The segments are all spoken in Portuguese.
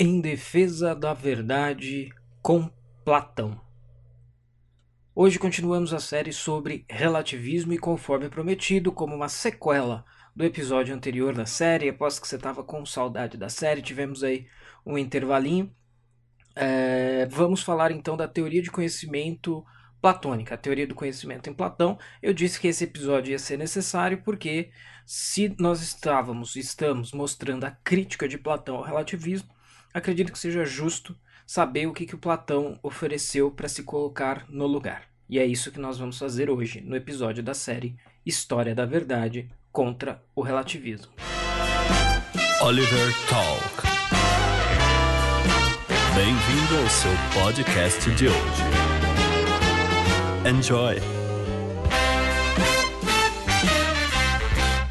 Em defesa da verdade com Platão. Hoje continuamos a série sobre relativismo e conforme prometido, como uma sequela do episódio anterior da série, após que você estava com saudade da série, tivemos aí um intervalinho. É, vamos falar então da teoria de conhecimento platônica, a teoria do conhecimento em Platão. Eu disse que esse episódio ia ser necessário porque se nós estávamos, estamos mostrando a crítica de Platão ao relativismo, acredito que seja justo saber o que, que o Platão ofereceu para se colocar no lugar. E é isso que nós vamos fazer hoje, no episódio da série História da Verdade contra o Relativismo. Oliver Talk. Bem-vindo ao seu podcast de hoje. Enjoy!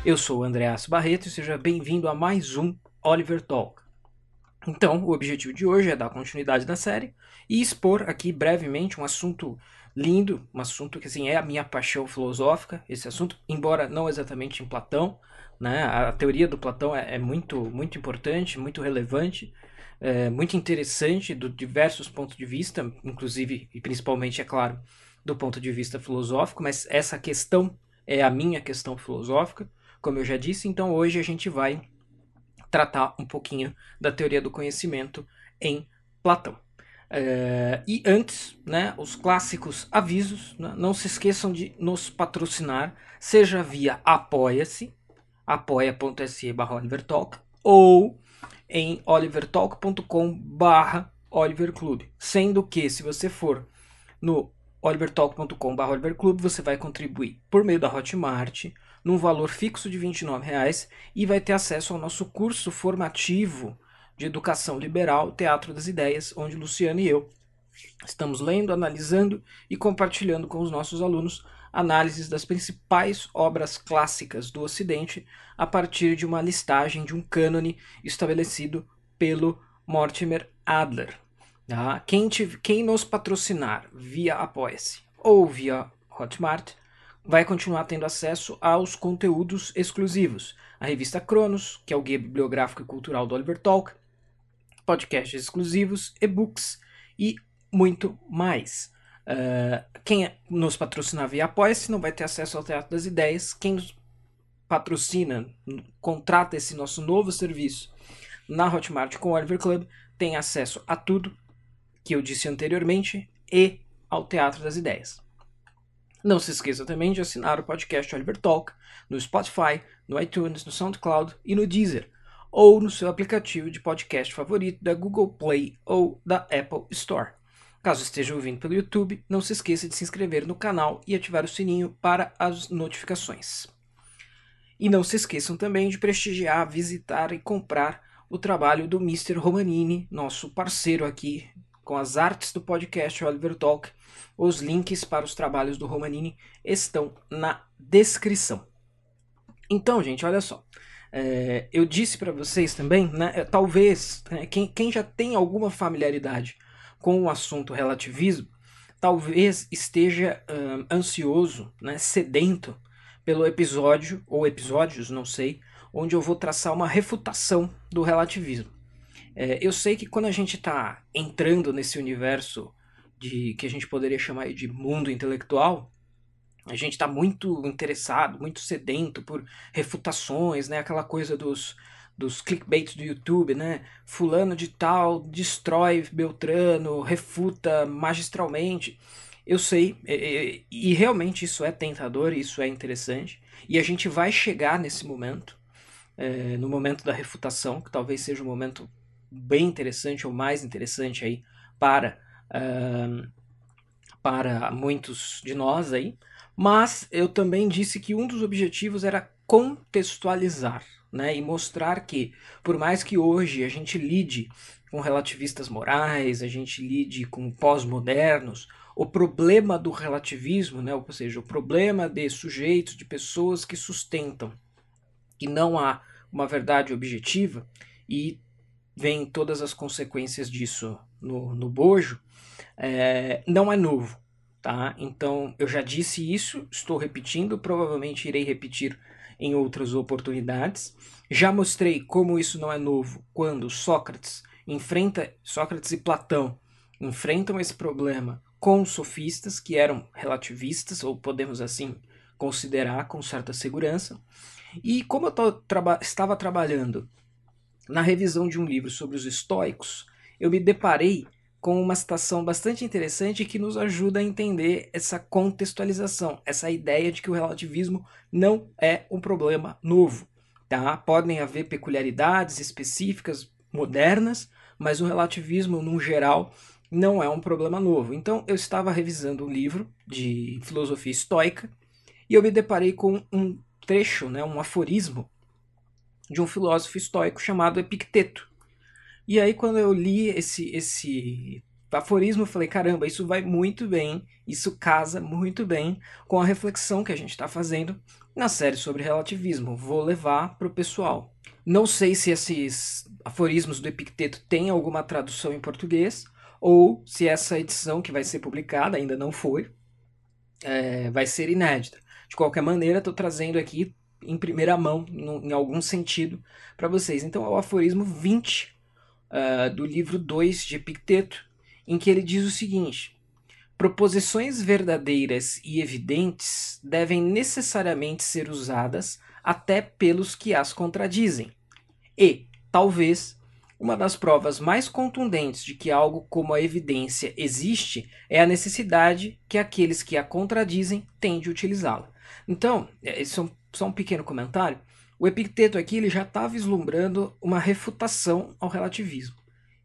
Eu sou o Andreas Barreto e seja bem-vindo a mais um Oliver Talk. Então, o objetivo de hoje é dar continuidade da série e expor aqui brevemente um assunto lindo, um assunto que assim é a minha paixão filosófica, esse assunto, embora não exatamente em Platão, né? A teoria do Platão é, é muito muito importante, muito relevante, é, muito interessante de diversos pontos de vista, inclusive e principalmente, é claro, do ponto de vista filosófico, mas essa questão é a minha questão filosófica, como eu já disse, então hoje a gente vai tratar um pouquinho da teoria do conhecimento em Platão. É, e antes, né, os clássicos avisos, né, não se esqueçam de nos patrocinar, seja via apoia-se, apoia.se barra olivertalk, ou em olivertalk.com barra oliverclube, sendo que se você for no olivertalk.com barra oliverclube, você vai contribuir por meio da Hotmart, num valor fixo de R$ 29,00 e vai ter acesso ao nosso curso formativo de Educação Liberal Teatro das Ideias, onde Luciano e eu estamos lendo, analisando e compartilhando com os nossos alunos análises das principais obras clássicas do Ocidente a partir de uma listagem de um cânone estabelecido pelo Mortimer Adler. Tá? Quem, te, quem nos patrocinar via Apoia-se ou via Hotmart vai continuar tendo acesso aos conteúdos exclusivos. A revista Cronos, que é o guia bibliográfico e cultural do Oliver Talk, podcasts exclusivos, e-books e muito mais. Uh, quem nos patrocina via Apoia-se não vai ter acesso ao Teatro das Ideias. Quem nos patrocina, contrata esse nosso novo serviço na Hotmart com o Oliver Club, tem acesso a tudo que eu disse anteriormente e ao Teatro das Ideias. Não se esqueça também de assinar o podcast Oliver Talk no Spotify, no iTunes, no SoundCloud e no Deezer, ou no seu aplicativo de podcast favorito da Google Play ou da Apple Store. Caso esteja ouvindo pelo YouTube, não se esqueça de se inscrever no canal e ativar o sininho para as notificações. E não se esqueçam também de prestigiar, visitar e comprar o trabalho do Mr. Romanini, nosso parceiro aqui com as artes do podcast Oliver Talk os links para os trabalhos do Romanini estão na descrição. Então, gente, olha só. É, eu disse para vocês também, né, é, talvez, né, quem, quem já tem alguma familiaridade com o assunto relativismo, talvez esteja um, ansioso, né, sedento pelo episódio, ou episódios, não sei, onde eu vou traçar uma refutação do relativismo. É, eu sei que quando a gente está entrando nesse universo de que a gente poderia chamar de mundo intelectual, a gente está muito interessado, muito sedento por refutações, né? Aquela coisa dos, dos clickbaits do YouTube, né? Fulano de tal destrói Beltrano, refuta magistralmente. Eu sei, e, e, realmente isso é tentador, isso é interessante, e a gente vai chegar nesse momento, é, no momento da refutação, que talvez seja um momento bem interessante ou mais interessante aí para uh, para muitos de nós aí, mas eu também disse que um dos objetivos era contextualizar né, e mostrar que, por mais que hoje a gente lide com relativistas morais, a gente lide com pós-modernos, o problema do relativismo, né, ou seja, o problema de sujeitos, de pessoas que sustentam que não há uma verdade objetiva e vem todas as consequências disso no, no bojo, é, não é novo. Tá? Então, eu já disse isso, estou repetindo, provavelmente irei repetir em outras oportunidades. Já mostrei como isso não é novo quando Sócrates enfrenta Sócrates e Platão enfrentam esse problema com sofistas que eram relativistas ou podemos assim considerar com certa segurança. E como eu traba estava trabalhando na revisão de um livro sobre os estoicos, eu me deparei com uma citação bastante interessante que nos ajuda a entender essa contextualização, essa ideia de que o relativismo não é um problema novo. Tá? Podem haver peculiaridades específicas modernas, mas o relativismo, no geral, não é um problema novo. Então, eu estava revisando um livro de filosofia estoica e eu me deparei com um trecho, né, um aforismo de um filósofo estoico chamado Epicteto. E aí, quando eu li esse, esse aforismo, eu falei: caramba, isso vai muito bem, isso casa muito bem com a reflexão que a gente está fazendo na série sobre relativismo. Vou levar para o pessoal. Não sei se esses aforismos do Epicteto têm alguma tradução em português, ou se essa edição que vai ser publicada ainda não foi, é, vai ser inédita. De qualquer maneira, estou trazendo aqui em primeira mão, no, em algum sentido, para vocês. Então é o aforismo 20 uh, é, do livro 2 de Epicteto, em que ele diz o seguinte: Proposições verdadeiras e evidentes devem necessariamente ser usadas até pelos que as contradizem. E, talvez, uma das provas mais contundentes de que algo como a evidência existe é a necessidade que aqueles que a contradizem têm de utilizá-la. Então, esse é só um pequeno comentário. O Epicteto aqui ele já está vislumbrando uma refutação ao relativismo.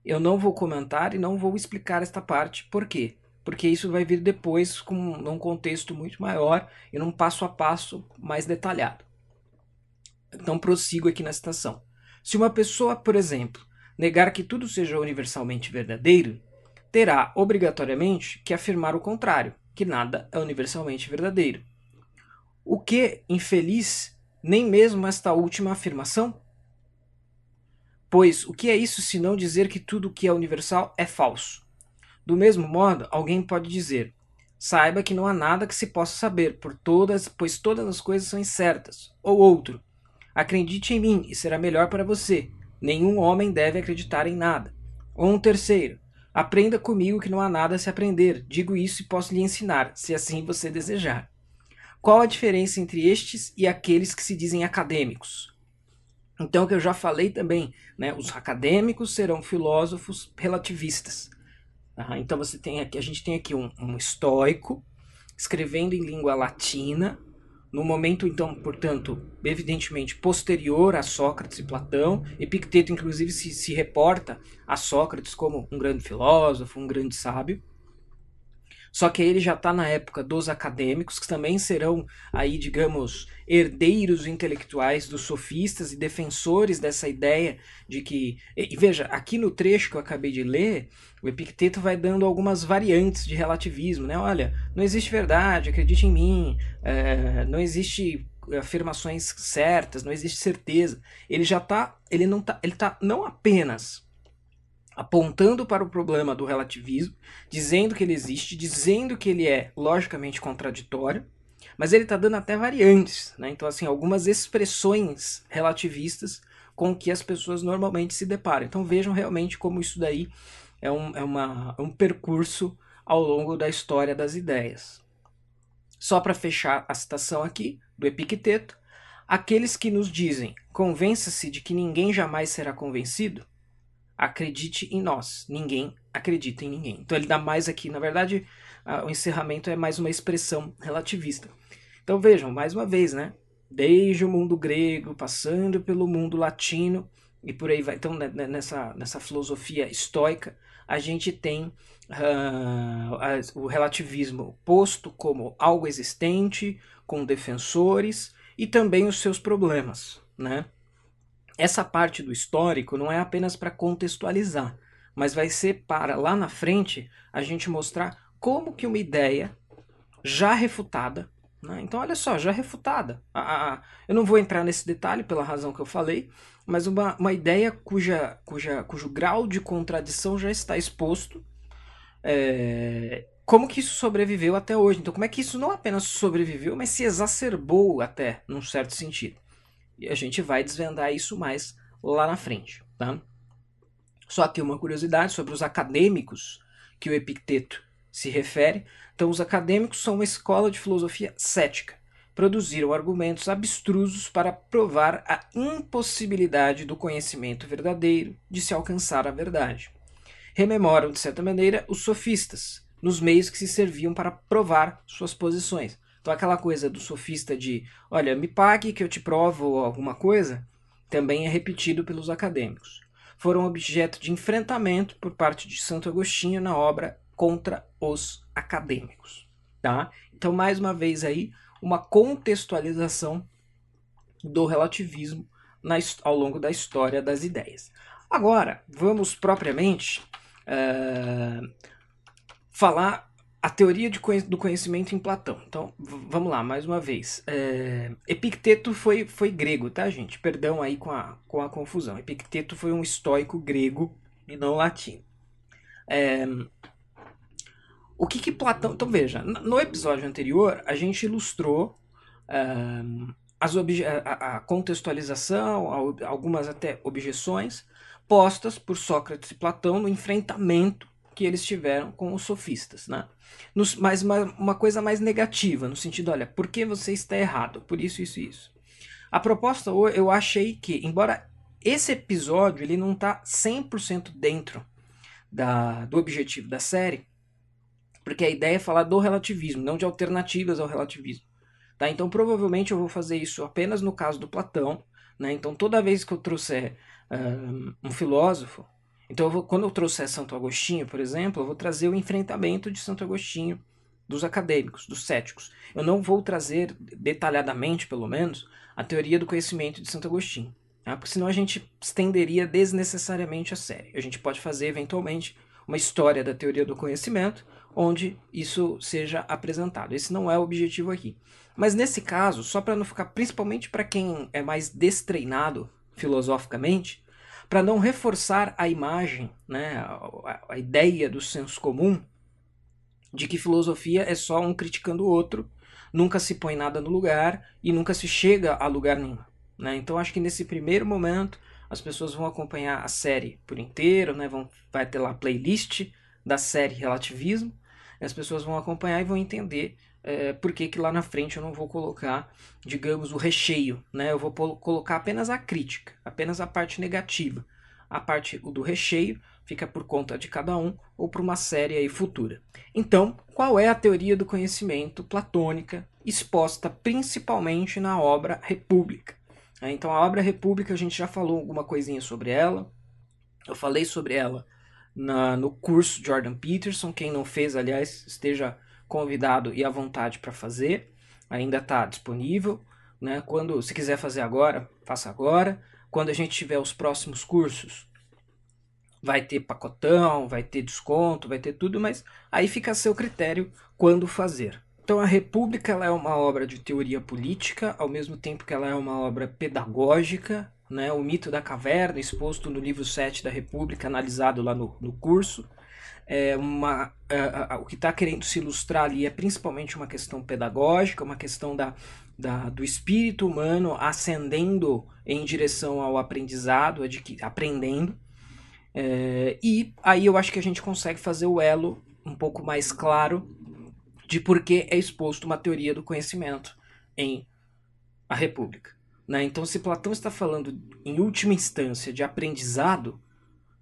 Eu não vou comentar e não vou explicar esta parte. Por quê? Porque isso vai vir depois com num contexto muito maior e num passo a passo mais detalhado. Então prossigo aqui na citação. Se uma pessoa, por exemplo, negar que tudo seja universalmente verdadeiro, terá obrigatoriamente que afirmar o contrário, que nada é universalmente verdadeiro. O que, infeliz, nem mesmo esta última afirmação? Pois o que é isso se não dizer que tudo o que é universal é falso? Do mesmo modo, alguém pode dizer: saiba que não há nada que se possa saber, por todas, pois todas as coisas são incertas. Ou outro: acredite em mim e será melhor para você. Nenhum homem deve acreditar em nada. Ou um terceiro: aprenda comigo que não há nada a se aprender. Digo isso e posso lhe ensinar, se assim você desejar. Qual a diferença entre estes e aqueles que se dizem acadêmicos? Então, que eu já falei também, né, os acadêmicos serão filósofos relativistas. Tá? Então, você tem aqui, a gente tem aqui um, um estoico escrevendo em língua latina, no momento, então, portanto, evidentemente posterior a Sócrates e Platão. Epicteto, inclusive, se, se reporta a Sócrates como um grande filósofo, um grande sábio. Só que ele já está na época dos acadêmicos, que também serão aí, digamos, herdeiros intelectuais dos sofistas e defensores dessa ideia de que. E veja, aqui no trecho que eu acabei de ler, o Epicteto vai dando algumas variantes de relativismo, né? Olha, não existe verdade, acredite em mim, é, não existe afirmações certas, não existe certeza. Ele já está, ele não tá, ele tá não apenas apontando para o problema do relativismo, dizendo que ele existe, dizendo que ele é logicamente contraditório, mas ele está dando até variantes, né? Então, assim, algumas expressões relativistas com que as pessoas normalmente se deparam. Então, vejam realmente como isso daí é um, é uma, um percurso ao longo da história das ideias. Só para fechar a citação aqui do Epicteto, aqueles que nos dizem convença-se de que ninguém jamais será convencido, acredite em nós. Ninguém acredita em ninguém. Então ele dá mais aqui, na verdade, o encerramento é mais uma expressão relativista. Então vejam, mais uma vez, né? Desde o mundo grego, passando pelo mundo latino e por aí vai. Então, né, né, nessa, nessa filosofia estoica, a gente tem uh, o relativismo posto como algo existente, com defensores e também os seus problemas, né? Essa parte do histórico não é apenas para contextualizar, mas vai ser para lá na frente a gente mostrar como que uma ideia já refutada, né? então olha só, já refutada, a, a, eu não vou entrar nesse detalhe pela razão que eu falei, mas uma, uma ideia cuja, cuja, cujo grau de contradição já está exposto, é, como que isso sobreviveu até hoje? Então como é que isso não apenas sobreviveu, mas se exacerbou até, num certo sentido? E a gente vai desvendar isso mais lá na frente, tá? Só que uma curiosidade sobre os acadêmicos que o Epicteto se refere. Então, os acadêmicos são uma escola de filosofia cética. Produziram argumentos abstrusos para provar a impossibilidade do conhecimento verdadeiro de se alcançar a verdade. Rememoram, de certa maneira, os sofistas, nos meios que se serviam para provar suas posições. Então, aquela coisa do sofista de, olha, me pague que eu te provo alguma coisa, também é repetido pelos acadêmicos. Foram objeto de enfrentamento por parte de Santo Agostinho na obra Contra os Acadêmicos. Tá? Então, mais uma vez aí, uma contextualização do relativismo na, ao longo da história das ideias. Agora, vamos propriamente uh, falar a teoria de, do conhecimento em Platão. Então, vamos lá, mais uma vez. É, Epicteto foi, foi grego, tá, gente? Perdão aí com a, com a confusão. Epicteto foi um estoico grego e não latino. É, o que que Platão... Então, veja, no episódio anterior, a gente ilustrou é, as a, a contextualização, algumas até objeções postas por Sócrates e Platão no enfrentamento que eles tiveram com os sofistas, né? Nos, mas uma, uma coisa mais negativa, no sentido, olha, por que você está errado? Por isso, isso e isso. A proposta, eu achei que, embora esse episódio ele não está 100% dentro da, do objetivo da série, porque a ideia é falar do relativismo, não de alternativas ao relativismo. Tá? Então, provavelmente eu vou fazer isso apenas no caso do Platão. Né? Então, toda vez que eu trouxer um, um filósofo, então, eu vou, quando eu trouxer Santo Agostinho, por exemplo, eu vou trazer o enfrentamento de Santo Agostinho dos acadêmicos, dos céticos. Eu não vou trazer detalhadamente, pelo menos, a teoria do conhecimento de Santo Agostinho, tá? porque senão a gente estenderia desnecessariamente a série. A gente pode fazer, eventualmente, uma história da teoria do conhecimento, onde isso seja apresentado. Esse não é o objetivo aqui. Mas nesse caso, só para não ficar, principalmente para quem é mais destreinado filosoficamente, para não reforçar a imagem, né, a, a, ideia do senso comum de que filosofia é só um criticando o outro, nunca se põe nada no lugar e nunca se chega a lugar nenhum. Né? Então acho que nesse primeiro momento as pessoas vão acompanhar a série por inteiro, né? vão, vai ter lá a playlist da série Relativismo, as pessoas vão acompanhar e vão entender é, por que, lá na frente eu não vou colocar, digamos, o recheio, né? Eu vou colocar apenas a crítica, apenas a parte negativa. A parte do recheio fica por conta de cada um ou para uma série aí futura. Então, qual é a teoria do conhecimento platônica exposta principalmente na obra República? É, então, a obra República a gente já falou alguma coisinha sobre ela. Eu falei sobre ela na, no curso Jordan Peterson. Quem não fez, aliás, esteja convidado e à vontade para fazer. Ainda está disponível. Né? Quando se quiser fazer agora, faça agora. Quando a gente tiver os próximos cursos, vai ter pacotão, vai ter desconto, vai ter tudo, mas aí fica a seu critério quando fazer. Então a República ela é uma obra de teoria política, ao mesmo tempo que ela é uma obra pedagógica, né? o mito da caverna, exposto no livro 7 da República, analisado lá no, no curso é uma, é, o que está querendo se ilustrar ali é principalmente uma questão pedagógica, uma questão da, da, do espírito humano ascendendo em direção ao aprendizado, aprendendo. É, e aí eu acho que a gente consegue fazer o elo um pouco mais claro de por que é exposto uma teoria do conhecimento em A República. Né? Então, se Platão está falando, em última instância, de aprendizado,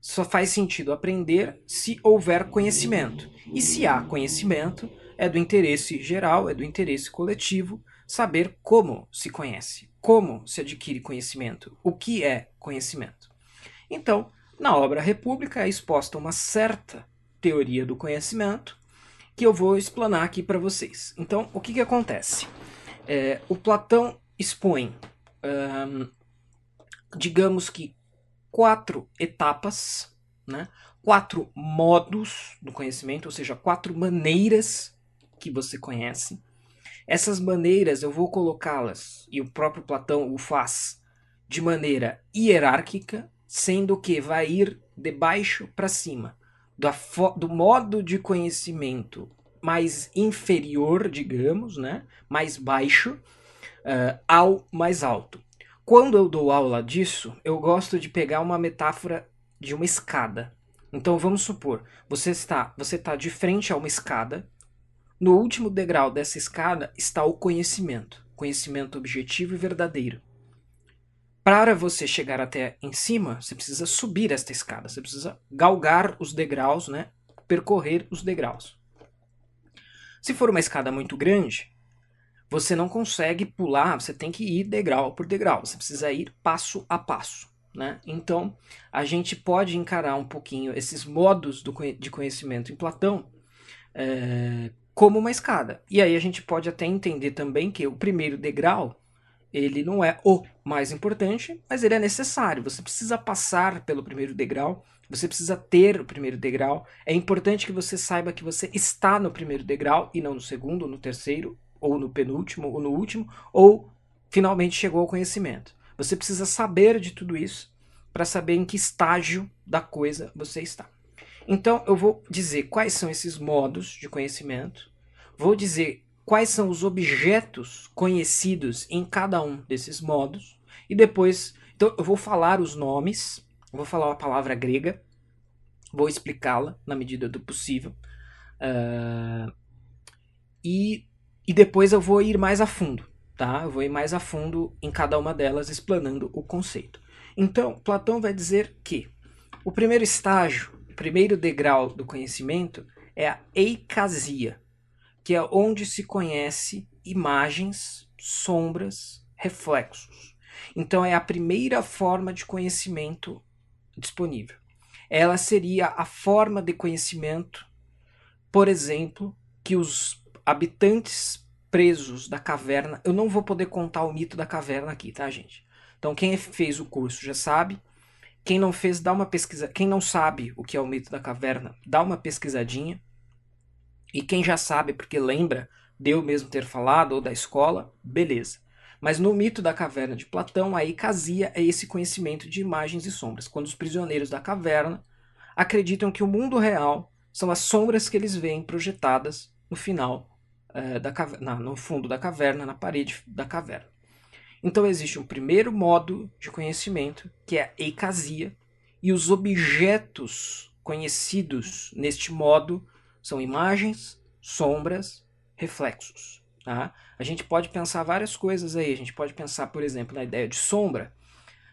só faz sentido aprender se houver conhecimento. E se há conhecimento, é do interesse geral, é do interesse coletivo saber como se conhece, como se adquire conhecimento, o que é conhecimento. Então, na obra República é exposta uma certa teoria do conhecimento que eu vou explanar aqui para vocês. Então, o que, que acontece? É, o Platão expõe, digamos que quatro etapas, né? quatro modos do conhecimento, ou seja, quatro maneiras que você conhece. Essas maneiras eu vou colocá-las, e o próprio Platão o faz, de maneira hierárquica, sendo que vai ir de baixo para cima, do, do modo de conhecimento mais inferior, digamos, né? mais baixo, uh, ao mais alto. Quando eu dou aula disso, eu gosto de pegar uma metáfora de uma escada. Então vamos supor, você está, você está de frente a uma escada. No último degrau dessa escada está o conhecimento, conhecimento objetivo e verdadeiro. Para você chegar até em cima, você precisa subir esta escada, você precisa galgar os degraus, né? Percorrer os degraus. Se for uma escada muito grande, você não consegue pular, você tem que ir degrau por degrau, você precisa ir passo a passo. Né? Então, a gente pode encarar um pouquinho esses modos do, de conhecimento em Platão é, como uma escada. E aí a gente pode até entender também que o primeiro degrau ele não é o mais importante, mas ele é necessário. Você precisa passar pelo primeiro degrau, você precisa ter o primeiro degrau. É importante que você saiba que você está no primeiro degrau e não no segundo, no terceiro, ou no penúltimo, ou no último, ou finalmente chegou ao conhecimento. Você precisa saber de tudo isso para saber em que estágio da coisa você está. Então, eu vou dizer quais são esses modos de conhecimento, vou dizer quais são os objetos conhecidos em cada um desses modos, e depois, então, eu vou falar os nomes, vou falar uma palavra grega, vou explicá-la na medida do possível, uh, e e depois eu vou ir mais a fundo, tá? Eu vou ir mais a fundo em cada uma delas, explanando o conceito. Então, Platão vai dizer que o primeiro estágio, o primeiro degrau do conhecimento é a eicasia, que é onde se conhece imagens, sombras, reflexos. Então, é a primeira forma de conhecimento disponível. Ela seria a forma de conhecimento, por exemplo, que os habitantes presos da caverna. Eu não vou poder contar o mito da caverna aqui, tá, gente? Então, quem fez o curso já sabe. Quem não fez, dá uma pesquisa. Quem não sabe o que é o mito da caverna, dá uma pesquisadinha. E quem já sabe, porque lembra de eu mesmo ter falado ou da escola, beleza. Mas no mito da caverna de Platão, a ecasia é esse conhecimento de imagens e sombras, quando os prisioneiros da caverna acreditam que o mundo real são as sombras que eles veem projetadas no final é, da na, no fundo da caverna, na parede da caverna. Então existe um primeiro modo de conhecimento, que é a eicasia, e os objetos conhecidos neste modo são imagens, sombras, reflexos. Tá? A gente pode pensar várias coisas aí. A gente pode pensar, por exemplo, na ideia de sombra,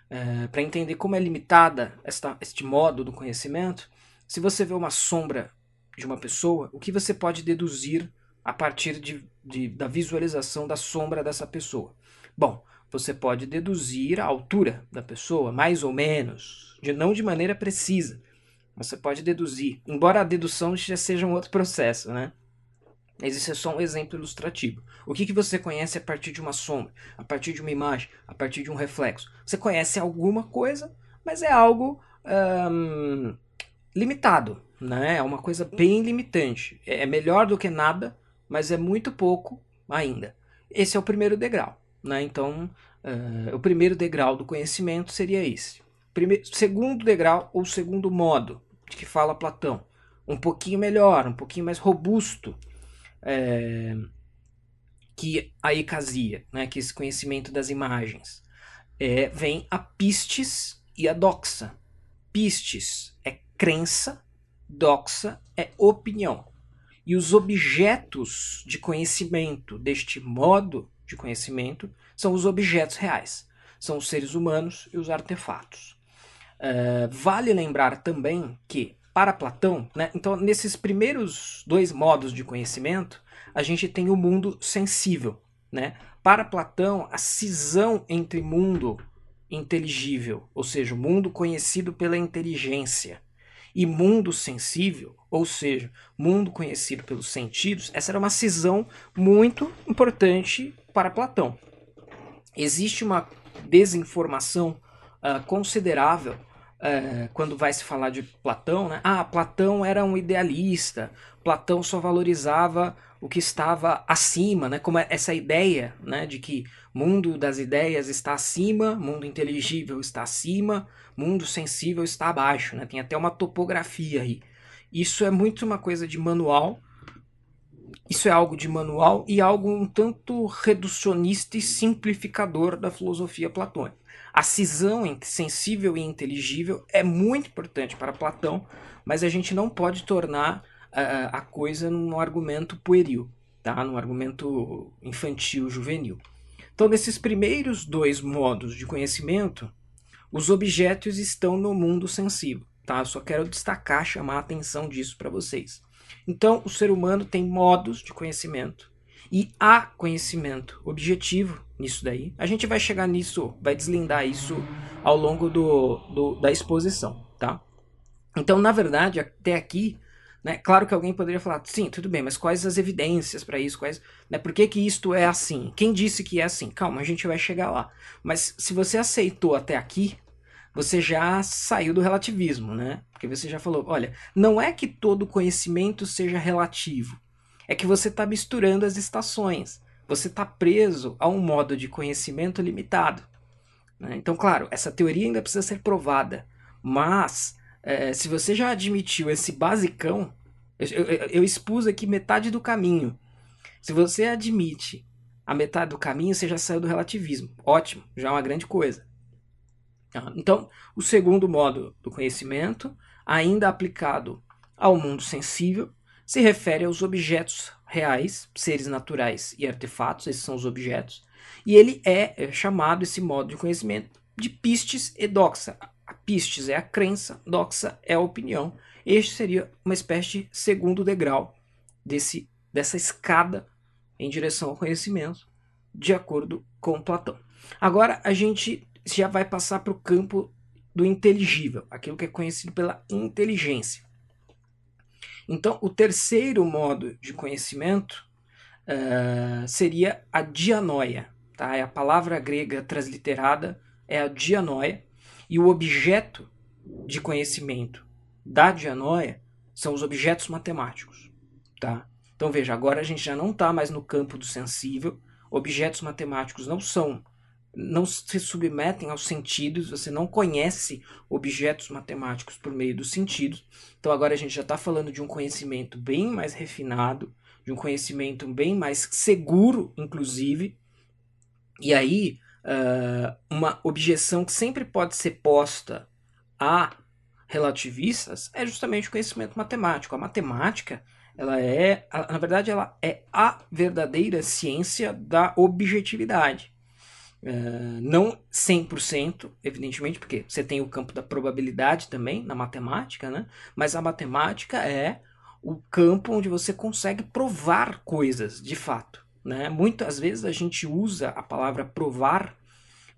é, para entender como é limitada esta, este modo do conhecimento. Se você vê uma sombra de uma pessoa, o que você pode deduzir a partir de, de, da visualização da sombra dessa pessoa? Bom, você pode deduzir a altura da pessoa, mais ou menos, de, não de maneira precisa. Você pode deduzir, embora a dedução já seja um outro processo, né? Mas isso é só um exemplo ilustrativo. O que, que você conhece a partir de uma sombra, a partir de uma imagem, a partir de um reflexo? Você conhece alguma coisa, mas é algo limitado, né? É uma coisa bem limitante. É melhor do que nada, mas é muito pouco ainda. Esse é o primeiro degrau. Né? Então, uh, o primeiro degrau do conhecimento seria esse. Primeiro, segundo degrau, ou segundo modo, de que fala Platão, um pouquinho melhor, um pouquinho mais robusto é, que a ecasia, né? que esse conhecimento das imagens. É, vem a pistes e a doxa. Pistes é crença, doxa é opinião. E os objetos de conhecimento deste modo de conhecimento são os objetos reais, são os seres humanos e os artefatos. Uh, vale lembrar também que, para Platão, né, então nesses primeiros dois modos de conhecimento, a gente tem o mundo sensível. Né? Para Platão, a cisão entre mundo inteligível, ou seja, o mundo conhecido pela inteligência, e mundo sensível, ou seja, mundo conhecido pelos sentidos, essa era uma cisão muito importante para Platão. Existe uma desinformação uh, considerável uh, quando vai se falar de Platão. Né? Ah, Platão era um idealista, Platão só valorizava o que estava acima, né? como essa ideia né, de que mundo das ideias está acima, mundo inteligível está acima, mundo sensível está abaixo, né? Tem até uma topografia aí. Isso é muito uma coisa de manual. Isso é algo de manual e algo um tanto reducionista e simplificador da filosofia platônica. A cisão entre sensível e inteligível é muito importante para Platão, mas a gente não pode tornar uh, a coisa num argumento pueril, tá? num argumento infantil, juvenil. Então, nesses primeiros dois modos de conhecimento, os objetos estão no mundo sensível. Tá? Só quero destacar, chamar a atenção disso para vocês. Então, o ser humano tem modos de conhecimento e há conhecimento objetivo nisso daí. A gente vai chegar nisso, vai deslindar isso ao longo do, do da exposição, tá? Então, na verdade, até aqui, né, claro que alguém poderia falar, sim, tudo bem, mas quais as evidências para isso? Quais, né, por que, que isto é assim? Quem disse que é assim? Calma, a gente vai chegar lá. Mas se você aceitou até aqui, você já saiu do relativismo, né? Porque você já falou, olha, não é que todo conhecimento seja relativo, é que você está misturando as estações. Você está preso a um modo de conhecimento limitado. Né? Então, claro, essa teoria ainda precisa ser provada, mas é, se você já admitiu esse basicão, eu, eu, eu expus aqui metade do caminho. Se você admite a metade do caminho, você já saiu do relativismo. Ótimo, já é uma grande coisa. Então, o segundo modo do conhecimento, ainda aplicado ao mundo sensível, se refere aos objetos reais, seres naturais e artefatos, esses são os objetos, e ele é, é chamado, esse modo de conhecimento, de pistes e doxa. A pistes é a crença, doxa é a opinião. Este seria uma espécie de segundo degrau desse, dessa escada em direção ao conhecimento, de acordo com Platão. Agora a gente já vai passar para o campo do inteligível, aquilo que é conhecido pela inteligência. Então, o terceiro modo de conhecimento uh, seria a dianoia. Tá? É a palavra grega transliterada é a dianoia, e o objeto de conhecimento da dianoia são os objetos matemáticos. Tá? Então veja, agora a gente já não está mais no campo do sensível, objetos matemáticos não são não se submetem aos sentidos, você não conhece objetos matemáticos por meio dos sentidos. Então agora a gente já está falando de um conhecimento bem mais refinado, de um conhecimento bem mais seguro, inclusive. E aí, uh, uma objeção que sempre pode ser posta a relativistas é justamente o conhecimento matemático. A matemática, ela é, na verdade, ela é a verdadeira ciência da objetividade. Uh, não 100%, evidentemente, porque você tem o campo da probabilidade também na matemática, né? Mas a matemática é o campo onde você consegue provar coisas de fato, né? Muitas vezes a gente usa a palavra provar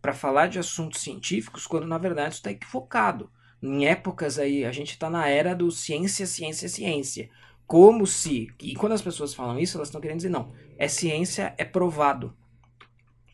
para falar de assuntos científicos quando na verdade está equivocado. Em épocas aí, a gente está na era do ciência, ciência, ciência. Como se, e quando as pessoas falam isso, elas estão querendo dizer não, é ciência, é provado.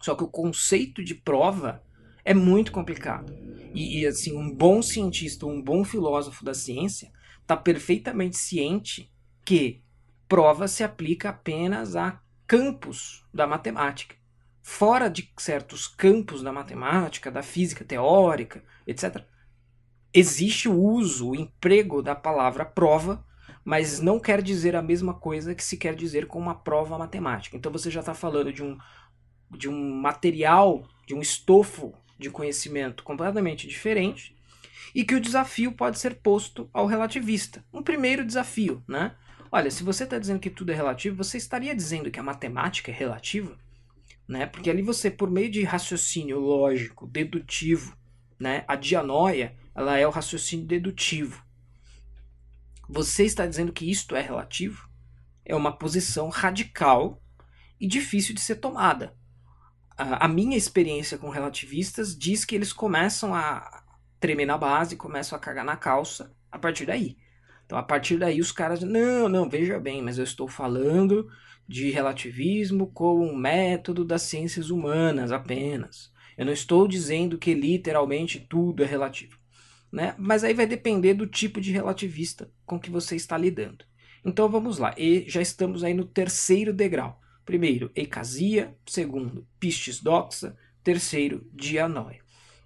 Só que o conceito de prova é muito complicado. E, e assim, um bom cientista, um bom filósofo da ciência está perfeitamente ciente que prova se aplica apenas a campos da matemática. Fora de certos campos da matemática, da física teórica, etc., existe o uso, o emprego da palavra prova, mas não quer dizer a mesma coisa que se quer dizer com uma prova matemática. Então você já está falando de um de um material, de um estofo de conhecimento completamente diferente e que o desafio pode ser posto ao relativista. Um primeiro desafio, né? Olha, se você está dizendo que tudo é relativo, você estaria dizendo que a matemática é relativa? Né? Porque ali você, por meio de raciocínio lógico, dedutivo, né? a dianoia ela é o raciocínio dedutivo. Você está dizendo que isto é relativo? É uma posição radical e difícil de ser tomada a, a minha experiência com relativistas diz que eles começam a tremer na base, começam a cagar na calça a partir daí. Então, a partir daí, os caras, não, não, veja bem, mas eu estou falando de relativismo como um método das ciências humanas apenas. Eu não estou dizendo que literalmente tudo é relativo. Né? Mas aí vai depender do tipo de relativista com que você está lidando. Então vamos lá, e já estamos aí no terceiro degrau. Primeiro, eicasia. Segundo, pistis doxa. Terceiro, dianóia.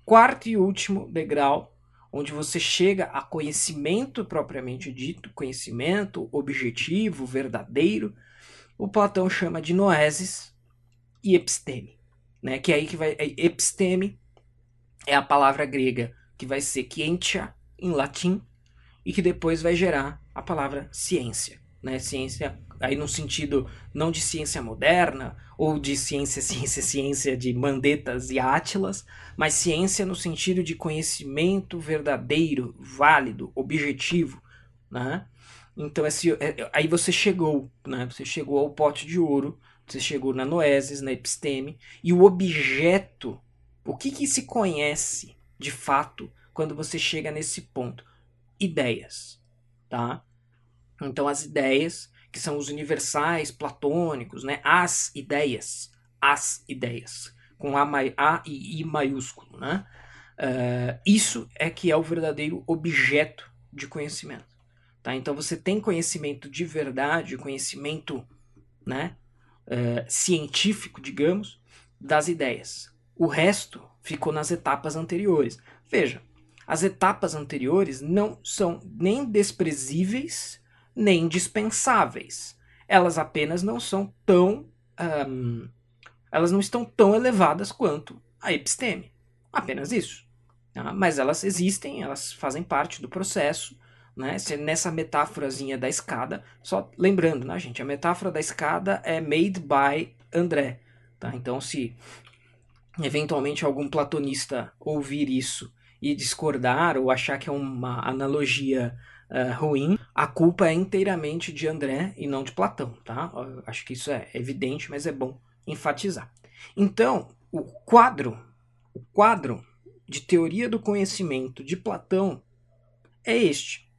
Quarto e último degrau, onde você chega a conhecimento propriamente dito, conhecimento objetivo, verdadeiro, o Platão chama de noesis e episteme. Né? Que é aí que vai. É episteme é a palavra grega que vai ser scientia em latim e que depois vai gerar a palavra ciência, né? Ciência aí no sentido não de ciência moderna ou de ciência, ciência, ciência de mandetas e átilas, mas ciência no sentido de conhecimento verdadeiro, válido, objetivo, né? Então esse, é, aí você chegou, né? Você chegou ao pote de ouro, você chegou na noesis, na episteme, e o objeto, o que, que se conhece de fato quando você chega nesse ponto? Ideias, tá? Então as ideias, que são os universais platônicos, né? As ideias, as ideias, com A, a e I maiúsculo, né? Uh, isso é que é o verdadeiro objeto de conhecimento. Tá? Então você tem conhecimento de verdade, conhecimento né, uh, científico, digamos, das ideias. O resto ficou nas etapas anteriores. Veja, as etapas anteriores não são nem desprezíveis nem dispensáveis. Elas apenas não são tão. Um, elas não estão tão elevadas quanto a episteme. Apenas isso. Tá? Mas elas existem, elas fazem parte do processo. Né? Nessa metáforazinha da escada, só lembrando, né, gente? A metáfora da escada é made by André. Tá? Então, se eventualmente algum platonista ouvir isso e discordar ou achar que é uma analogia uh, ruim, a culpa é inteiramente de André e não de Platão, tá? Eu acho que isso é evidente, mas é bom enfatizar. Então, o quadro, o quadro de teoria do conhecimento de Platão é este,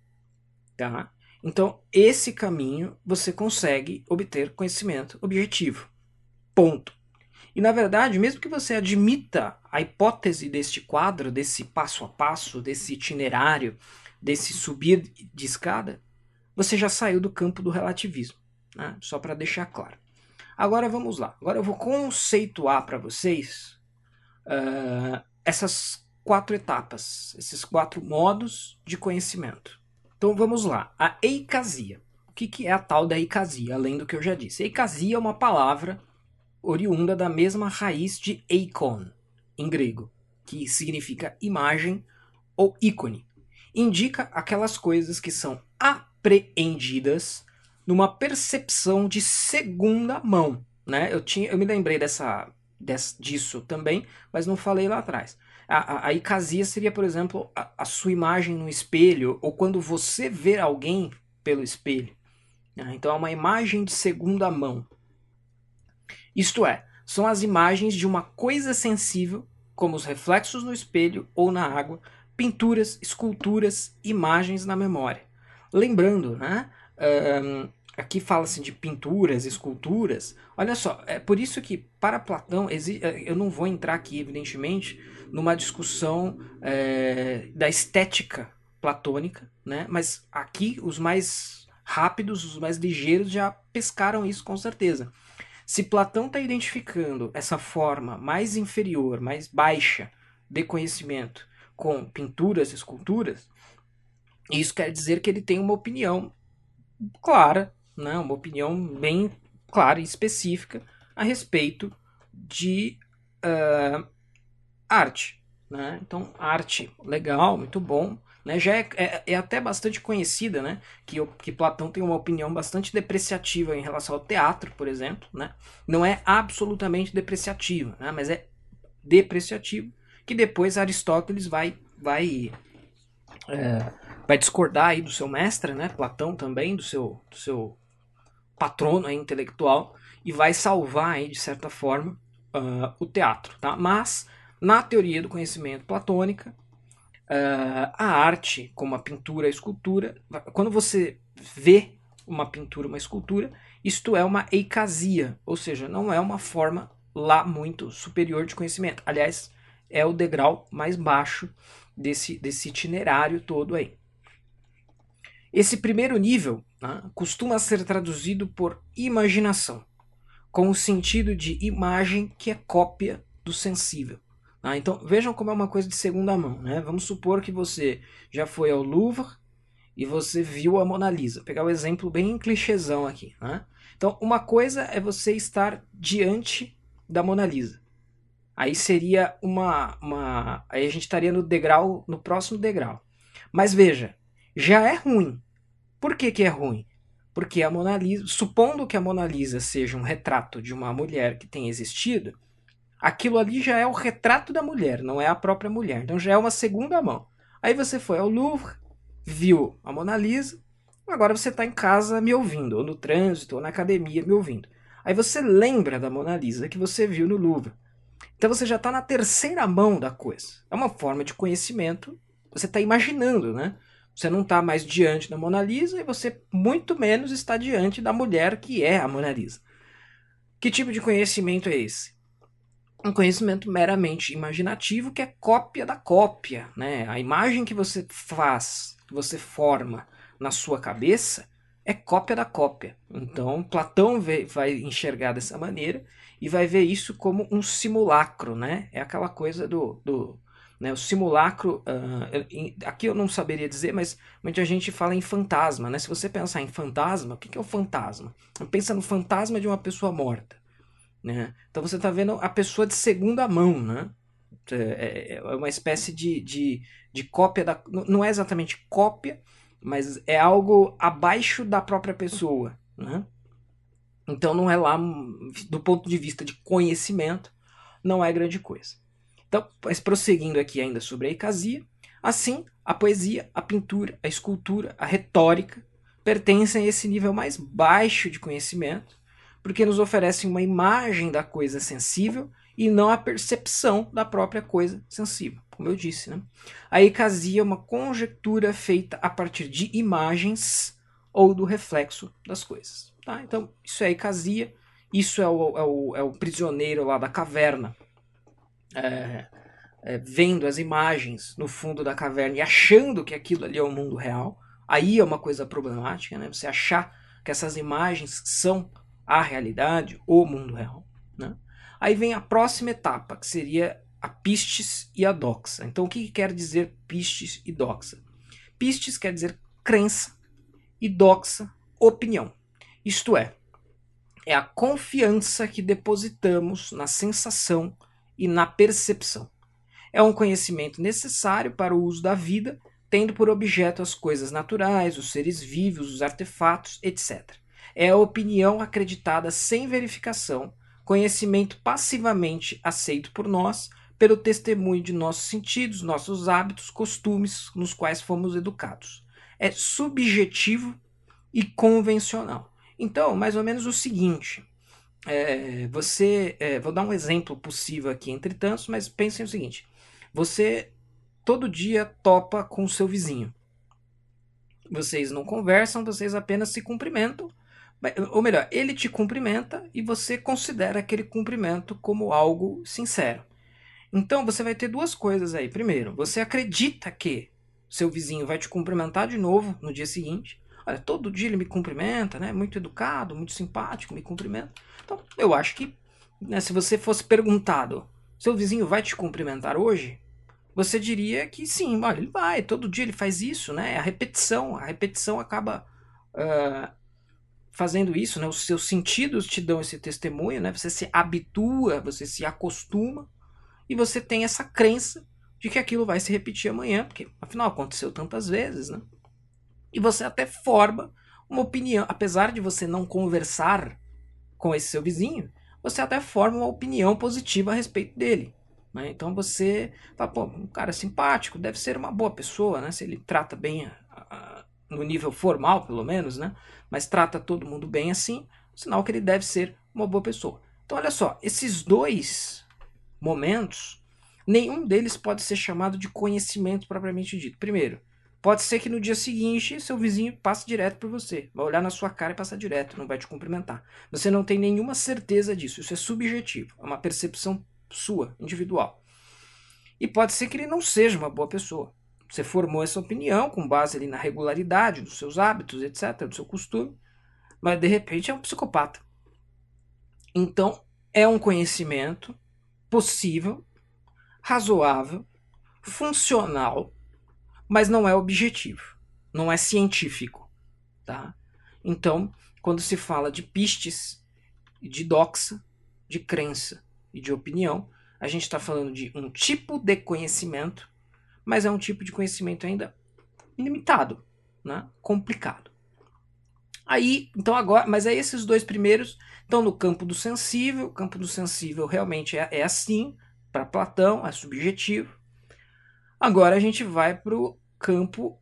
tá? Então, esse caminho você consegue obter conhecimento objetivo. Ponto. E na verdade, mesmo que você admita a hipótese deste quadro, desse passo a passo, desse itinerário, desse subir de escada, você já saiu do campo do relativismo. Né? Só para deixar claro. Agora vamos lá. Agora eu vou conceituar para vocês uh, essas quatro etapas, esses quatro modos de conhecimento. Então vamos lá. A eicasia. O que, que é a tal da eicasia, além do que eu já disse? Eicasia é uma palavra oriunda da mesma raiz de eikon, em grego, que significa imagem ou ícone indica aquelas coisas que são apreendidas numa percepção de segunda mão. Né? Eu, tinha, eu me lembrei dessa, dessa, disso também, mas não falei lá atrás. A, a, a icasia seria, por exemplo, a, a, sua imagem no espelho, ou quando você vê alguém pelo espelho. Né? Então é uma imagem de segunda mão. Isto é, são as imagens de uma coisa sensível, como os reflexos no espelho ou na água, pinturas, esculturas, imagens na memória. Lembrando, né? Um, aqui fala-se de pinturas, esculturas. Olha só, é por isso que para Platão, é, eu não vou entrar aqui, evidentemente, numa discussão é, da estética platônica, né? Mas aqui os mais rápidos, os mais ligeiros já pescaram isso com certeza. Se Platão está identificando essa forma mais inferior, mais baixa de conhecimento com pinturas, esculturas, isso quer dizer que ele tem uma opinião clara, né, uma opinião bem clara e específica a respeito de uh, arte. Né? Então, arte, legal, muito bom. Né? Já é, é, é, até bastante conhecida, né? Que, que Platão tem uma opinião bastante depreciativa em relação ao teatro, por exemplo. Né? Não é absolutamente depreciativa, né? mas é depreciativo que depois Aristóteles vai vai é, vai discordar aí do seu mestre, né, Platão também, do seu do seu patrono aí, intelectual e vai salvar aí de certa forma uh, o teatro, tá? Mas na teoria do conhecimento platônica uh, a arte, como a pintura, a escultura, quando você vê uma pintura, uma escultura, isto é uma eicasia, ou seja, não é uma forma lá muito superior de conhecimento. Aliás, é o degrau mais baixo desse, desse itinerário todo aí. Esse primeiro nível né, costuma ser traduzido por imaginação, com o sentido de imagem que é cópia do sensível. Né? Então vejam como é uma coisa de segunda mão. Né? Vamos supor que você já foi ao Louvre e você viu a Mona Lisa. Vou pegar o um exemplo bem clichêzão aqui. Né? Então, uma coisa é você estar diante da Mona Lisa. Aí seria uma, uma. Aí a gente estaria no degrau, no próximo degrau. Mas veja, já é ruim. Por que, que é ruim? Porque a Mona Lisa, supondo que a Mona Lisa seja um retrato de uma mulher que tem existido, aquilo ali já é o retrato da mulher, não é a própria mulher. Então já é uma segunda mão. Aí você foi ao Louvre, viu a Mona Lisa, agora você está em casa me ouvindo, ou no trânsito, ou na academia me ouvindo. Aí você lembra da Mona Lisa que você viu no Louvre. Então você já está na terceira mão da coisa. É uma forma de conhecimento. Você está imaginando, né? Você não está mais diante da Mona Lisa e você muito menos está diante da mulher que é a Mona Lisa. Que tipo de conhecimento é esse? Um conhecimento meramente imaginativo que é cópia da cópia, né? A imagem que você faz, que você forma na sua cabeça é cópia da cópia. Então Platão vai enxergar dessa maneira e vai ver isso como um simulacro, né? É aquela coisa do, do né, o simulacro, uh, aqui eu não saberia dizer, mas muita gente fala em fantasma, né? Se você pensar em fantasma, o que é o fantasma? Pensa no fantasma de uma pessoa morta, né? Então você está vendo a pessoa de segunda mão, né? É, é, é uma espécie de, de, de cópia da... Não é exatamente cópia, mas é algo abaixo da própria pessoa, né? Então não é lá, do ponto de vista de conhecimento, não é grande coisa. Então, mas prosseguindo aqui ainda sobre a icasia, assim, a poesia, a pintura, a escultura, a retórica pertencem a esse nível mais baixo de conhecimento, porque nos oferecem uma imagem da coisa sensível e não a percepção da própria coisa sensível, como eu disse. Né? A icasia é uma conjectura feita a partir de imagens ou do reflexo das coisas. Tá? Então, isso é icasia, isso é o, é o, é o prisioneiro lá da caverna, é, é, vendo as imagens no fundo da caverna e achando que aquilo ali é o mundo real. Aí é uma coisa problemática, né? Você achar que essas imagens são a realidade, o mundo real. Né? Aí vem a próxima etapa, que seria a pistes e a doxa. Então, o que, que quer dizer pistes e doxa? Pistes quer dizer crença e doxa, opinião. Isto é, é a confiança que depositamos na sensação e na percepção. É um conhecimento necessário para o uso da vida, tendo por objeto as coisas naturais, os seres vivos, os artefatos, etc. É a opinião acreditada sem verificação, conhecimento passivamente aceito por nós, pelo testemunho de nossos sentidos, nossos hábitos, costumes nos quais fomos educados. É subjetivo e convencional. Então, mais ou menos o seguinte. É, você. É, vou dar um exemplo possível aqui entre tantos, mas pensem o seguinte: você todo dia topa com o seu vizinho. Vocês não conversam, vocês apenas se cumprimentam. Ou melhor, ele te cumprimenta e você considera aquele cumprimento como algo sincero. Então você vai ter duas coisas aí. Primeiro, você acredita que seu vizinho vai te cumprimentar de novo no dia seguinte. Olha, todo dia ele me cumprimenta, né? Muito educado, muito simpático, me cumprimenta. Então, eu acho que né, se você fosse perguntado, seu vizinho vai te cumprimentar hoje? Você diria que sim, olha, ele vai, todo dia ele faz isso, né? A repetição, a repetição acaba uh, fazendo isso, né? Os seus sentidos te dão esse testemunho, né? Você se habitua, você se acostuma e você tem essa crença de que aquilo vai se repetir amanhã, porque afinal aconteceu tantas vezes, né? E você até forma uma opinião, apesar de você não conversar com esse seu vizinho, você até forma uma opinião positiva a respeito dele. Né? Então você fala, pô, um cara simpático, deve ser uma boa pessoa, né? Se ele trata bem a, a, no nível formal, pelo menos, né? Mas trata todo mundo bem assim, sinal que ele deve ser uma boa pessoa. Então olha só, esses dois momentos, nenhum deles pode ser chamado de conhecimento propriamente dito. Primeiro, Pode ser que no dia seguinte seu vizinho passe direto por você. Vai olhar na sua cara e passar direto, não vai te cumprimentar. Você não tem nenhuma certeza disso. Isso é subjetivo. É uma percepção sua, individual. E pode ser que ele não seja uma boa pessoa. Você formou essa opinião com base ali na regularidade dos seus hábitos, etc., do seu costume, mas de repente é um psicopata. Então, é um conhecimento possível, razoável, funcional mas não é objetivo, não é científico, tá? Então, quando se fala de pistes, de doxa, de crença e de opinião, a gente está falando de um tipo de conhecimento, mas é um tipo de conhecimento ainda limitado, né? complicado. Aí, então agora, mas aí esses dois primeiros estão no campo do sensível. O campo do sensível realmente é, é assim, para Platão, é subjetivo. Agora a gente vai para o campo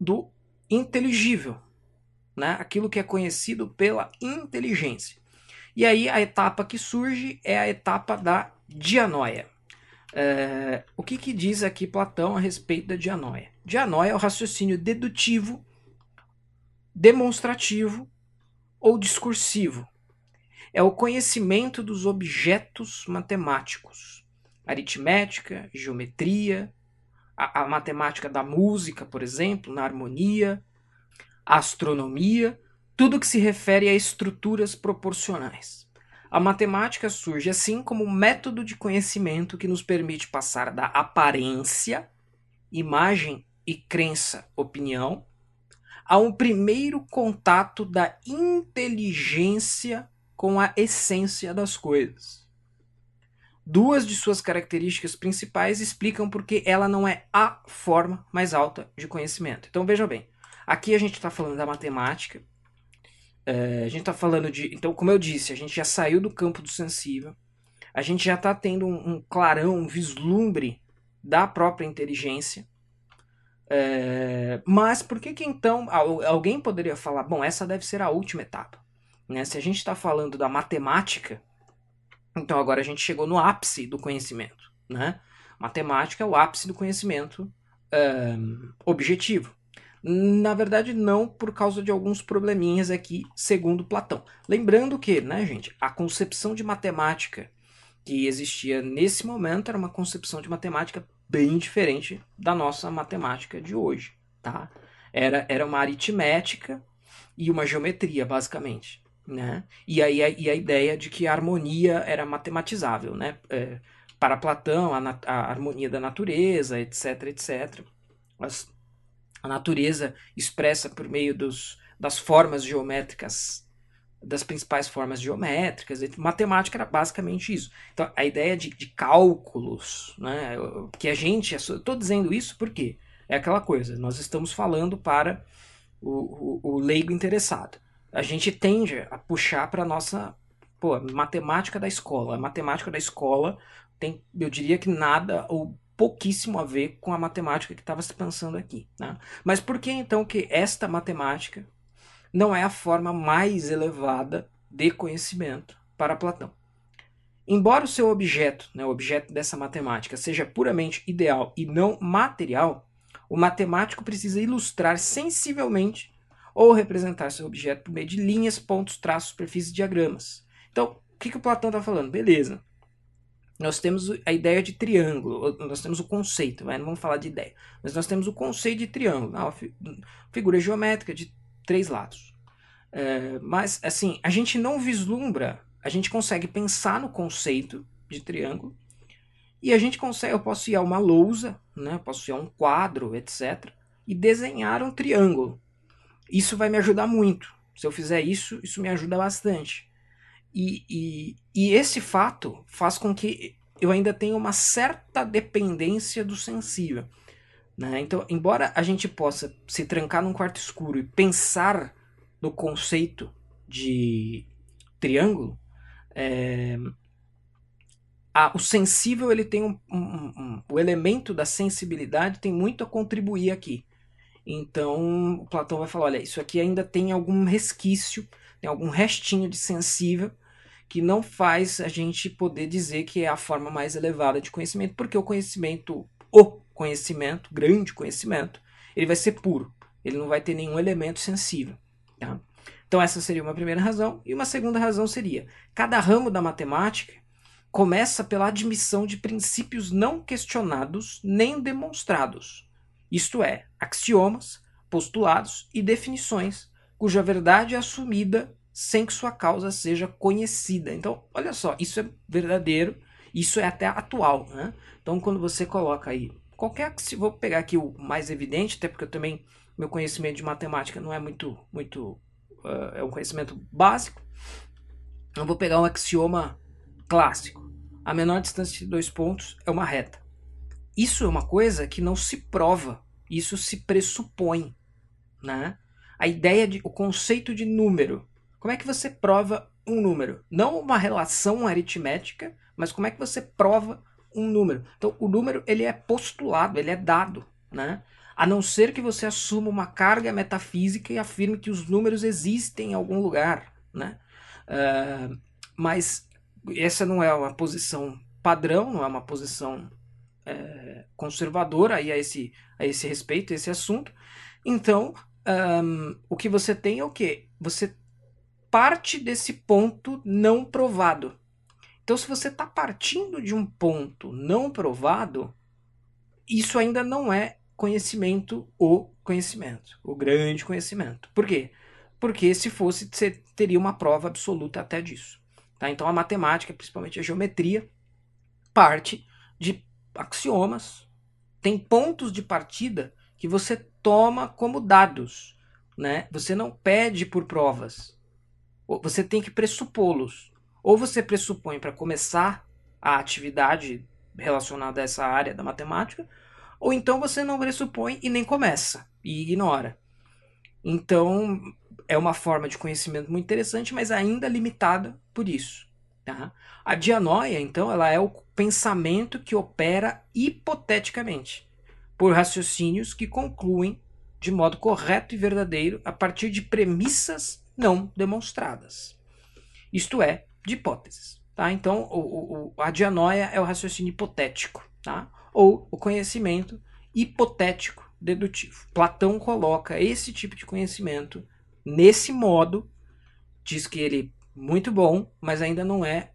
do inteligível, né? aquilo que é conhecido pela inteligência. E aí a etapa que surge é a etapa da dianoia. É, o que, que diz aqui Platão a respeito da dianoia? Dianoia é o raciocínio dedutivo, demonstrativo ou discursivo. É o conhecimento dos objetos matemáticos, aritmética, geometria, a, a matemática da música, por exemplo, na harmonia, astronomia, tudo que se refere a estruturas proporcionais. A matemática surge assim como um método de conhecimento que nos permite passar da aparência, imagem e crença, opinião, a um primeiro contato da inteligência com a essência das coisas. Duas de suas características principais explicam porque ela não é a forma mais alta de conhecimento. Então veja bem, aqui a gente está falando da matemática, é, a gente está falando de. Então, como eu disse, a gente já saiu do campo do sensível, a gente já está tendo um, um, clarão, um vislumbre da própria inteligência. É, mas por que, que então alguém poderia falar, bom, essa deve ser a última etapa? Né? Se a gente está falando da matemática, então agora a gente chegou no ápice do conhecimento. Né? Matemática é o ápice do conhecimento um, objetivo. Na verdade, não por causa de alguns probleminhas aqui, segundo Platão. Lembrando que, né, gente, a concepção de matemática que existia nesse momento era uma concepção de matemática bem diferente da nossa matemática de hoje, tá? Era, era uma aritmética e uma geometria, basicamente né? E aí a, e a ideia de que a harmonia era matematizável, né? É, para Platão, a, a, harmonia da natureza, etc, etc. As, a natureza expressa por meio dos, das formas geométricas, das principais formas geométricas. Matemática era basicamente isso. Então, a ideia de, de cálculos, né? Que a gente... Estou dizendo isso porque é aquela coisa, nós estamos falando para o, o, o leigo interessado a gente tende a puxar para nossa pô, matemática da escola. A matemática da escola tem, eu diria que nada ou pouquíssimo a ver com a matemática que estava se pensando aqui. Né? Mas por que então que esta matemática não é a forma mais elevada de conhecimento para Platão? Embora o seu objeto, né, o objeto dessa matemática, seja puramente ideal e não material, o matemático precisa ilustrar sensivelmente ou representar seu objeto por meio de linhas, pontos, traços, superfícies e diagramas. Então, o que, que o Platão está falando? Beleza. Nós temos a ideia de triângulo, nós temos o conceito, mas não vamos falar de ideia, mas nós temos o conceito de triângulo, uma figura geométrica de três lados. É, mas, assim, a gente não vislumbra, a gente consegue pensar no conceito de triângulo e a gente consegue, eu posso ir a uma lousa, né? posso ir a um quadro, etc., e desenhar um triângulo. Isso vai me ajudar muito. Se eu fizer isso, isso me ajuda bastante. E, e, e esse fato faz com que eu ainda tenha uma certa dependência do sensível. Né? Então, embora a gente possa se trancar num quarto escuro e pensar no conceito de triângulo, é, a, o sensível ele tem um, um, um, o elemento da sensibilidade tem muito a contribuir aqui. Então, Platão vai falar: olha, isso aqui ainda tem algum resquício, tem algum restinho de sensível que não faz a gente poder dizer que é a forma mais elevada de conhecimento, porque o conhecimento, o conhecimento, grande conhecimento, ele vai ser puro, ele não vai ter nenhum elemento sensível. Tá? Então, essa seria uma primeira razão. E uma segunda razão seria: cada ramo da matemática começa pela admissão de princípios não questionados nem demonstrados isto é, axiomas, postulados e definições, cuja verdade é assumida sem que sua causa seja conhecida. Então, olha só, isso é verdadeiro, isso é até atual. Né? Então, quando você coloca aí qualquer, se vou pegar aqui o mais evidente, até porque eu também meu conhecimento de matemática não é muito, muito uh, é um conhecimento básico. Eu vou pegar um axioma clássico. a menor distância de dois pontos é uma reta. Isso é uma coisa que não se prova, isso se pressupõe, né? A ideia de o conceito de número. Como é que você prova um número? Não uma relação aritmética, mas como é que você prova um número? Então, o número ele é postulado, ele é dado, né? A não ser que você assuma uma carga metafísica e afirme que os números existem em algum lugar, né? Uh, mas essa não é uma posição padrão, não é uma posição é, conservadora aí a esse, a esse respeito, a esse assunto. Então, um, o que você tem é o quê? Você parte desse ponto não provado. Então, se você está partindo de um ponto não provado, isso ainda não é conhecimento o conhecimento, o grande conhecimento. Por quê? Porque se fosse, você teria uma prova absoluta até disso. Tá? Então a matemática, principalmente a geometria, parte de axiomas, tem pontos de partida que você toma como dados. Né? Você não pede por provas. Você tem que pressupô-los. Ou você pressupõe para começar a atividade relacionada a essa área da matemática, ou então você não pressupõe e nem começa e ignora. Então, é uma forma de conhecimento muito interessante, mas ainda limitada por isso. Tá? A dianoia, então, ela é o pensamento que opera hipoteticamente, por raciocínios que concluem de modo correto e verdadeiro a partir de premissas não demonstradas. Isto é, de hipóteses. Tá? Então, o, o, a dianoia é o raciocínio hipotético, tá? ou o conhecimento hipotético dedutivo. Platão coloca esse tipo de conhecimento nesse modo, diz que ele é muito bom, mas ainda não é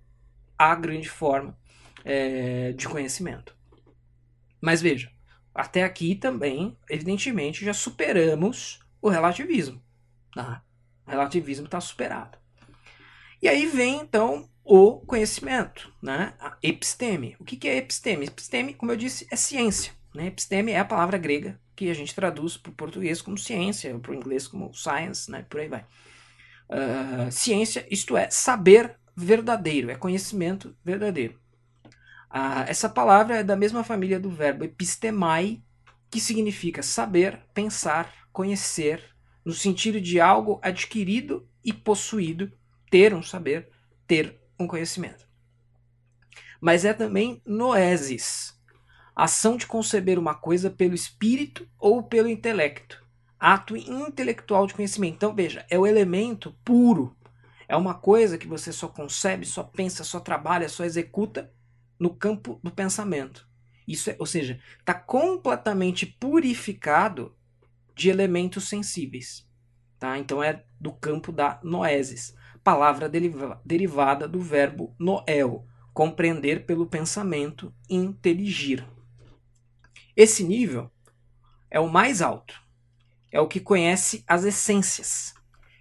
a grande forma é, de conhecimento. Mas veja, até aqui também, evidentemente, já superamos o relativismo. Tá? O relativismo está superado. E aí vem então o conhecimento, né? a episteme. O que, que é episteme? Episteme, como eu disse, é ciência. Né? Episteme é a palavra grega que a gente traduz para o português como ciência, para o inglês como science, né? por aí vai. Uh, ciência, isto é, saber verdadeiro, é conhecimento verdadeiro. Uh, essa palavra é da mesma família do verbo epistemai, que significa saber, pensar, conhecer, no sentido de algo adquirido e possuído, ter um saber, ter um conhecimento. Mas é também noesis, ação de conceber uma coisa pelo espírito ou pelo intelecto, ato intelectual de conhecimento. Então, veja, é o elemento puro. É uma coisa que você só concebe, só pensa, só trabalha, só executa no campo do pensamento. Isso é, ou seja, está completamente purificado de elementos sensíveis. Tá? Então é do campo da noesis, palavra deriva derivada do verbo noel, compreender pelo pensamento, inteligir. Esse nível é o mais alto. É o que conhece as essências,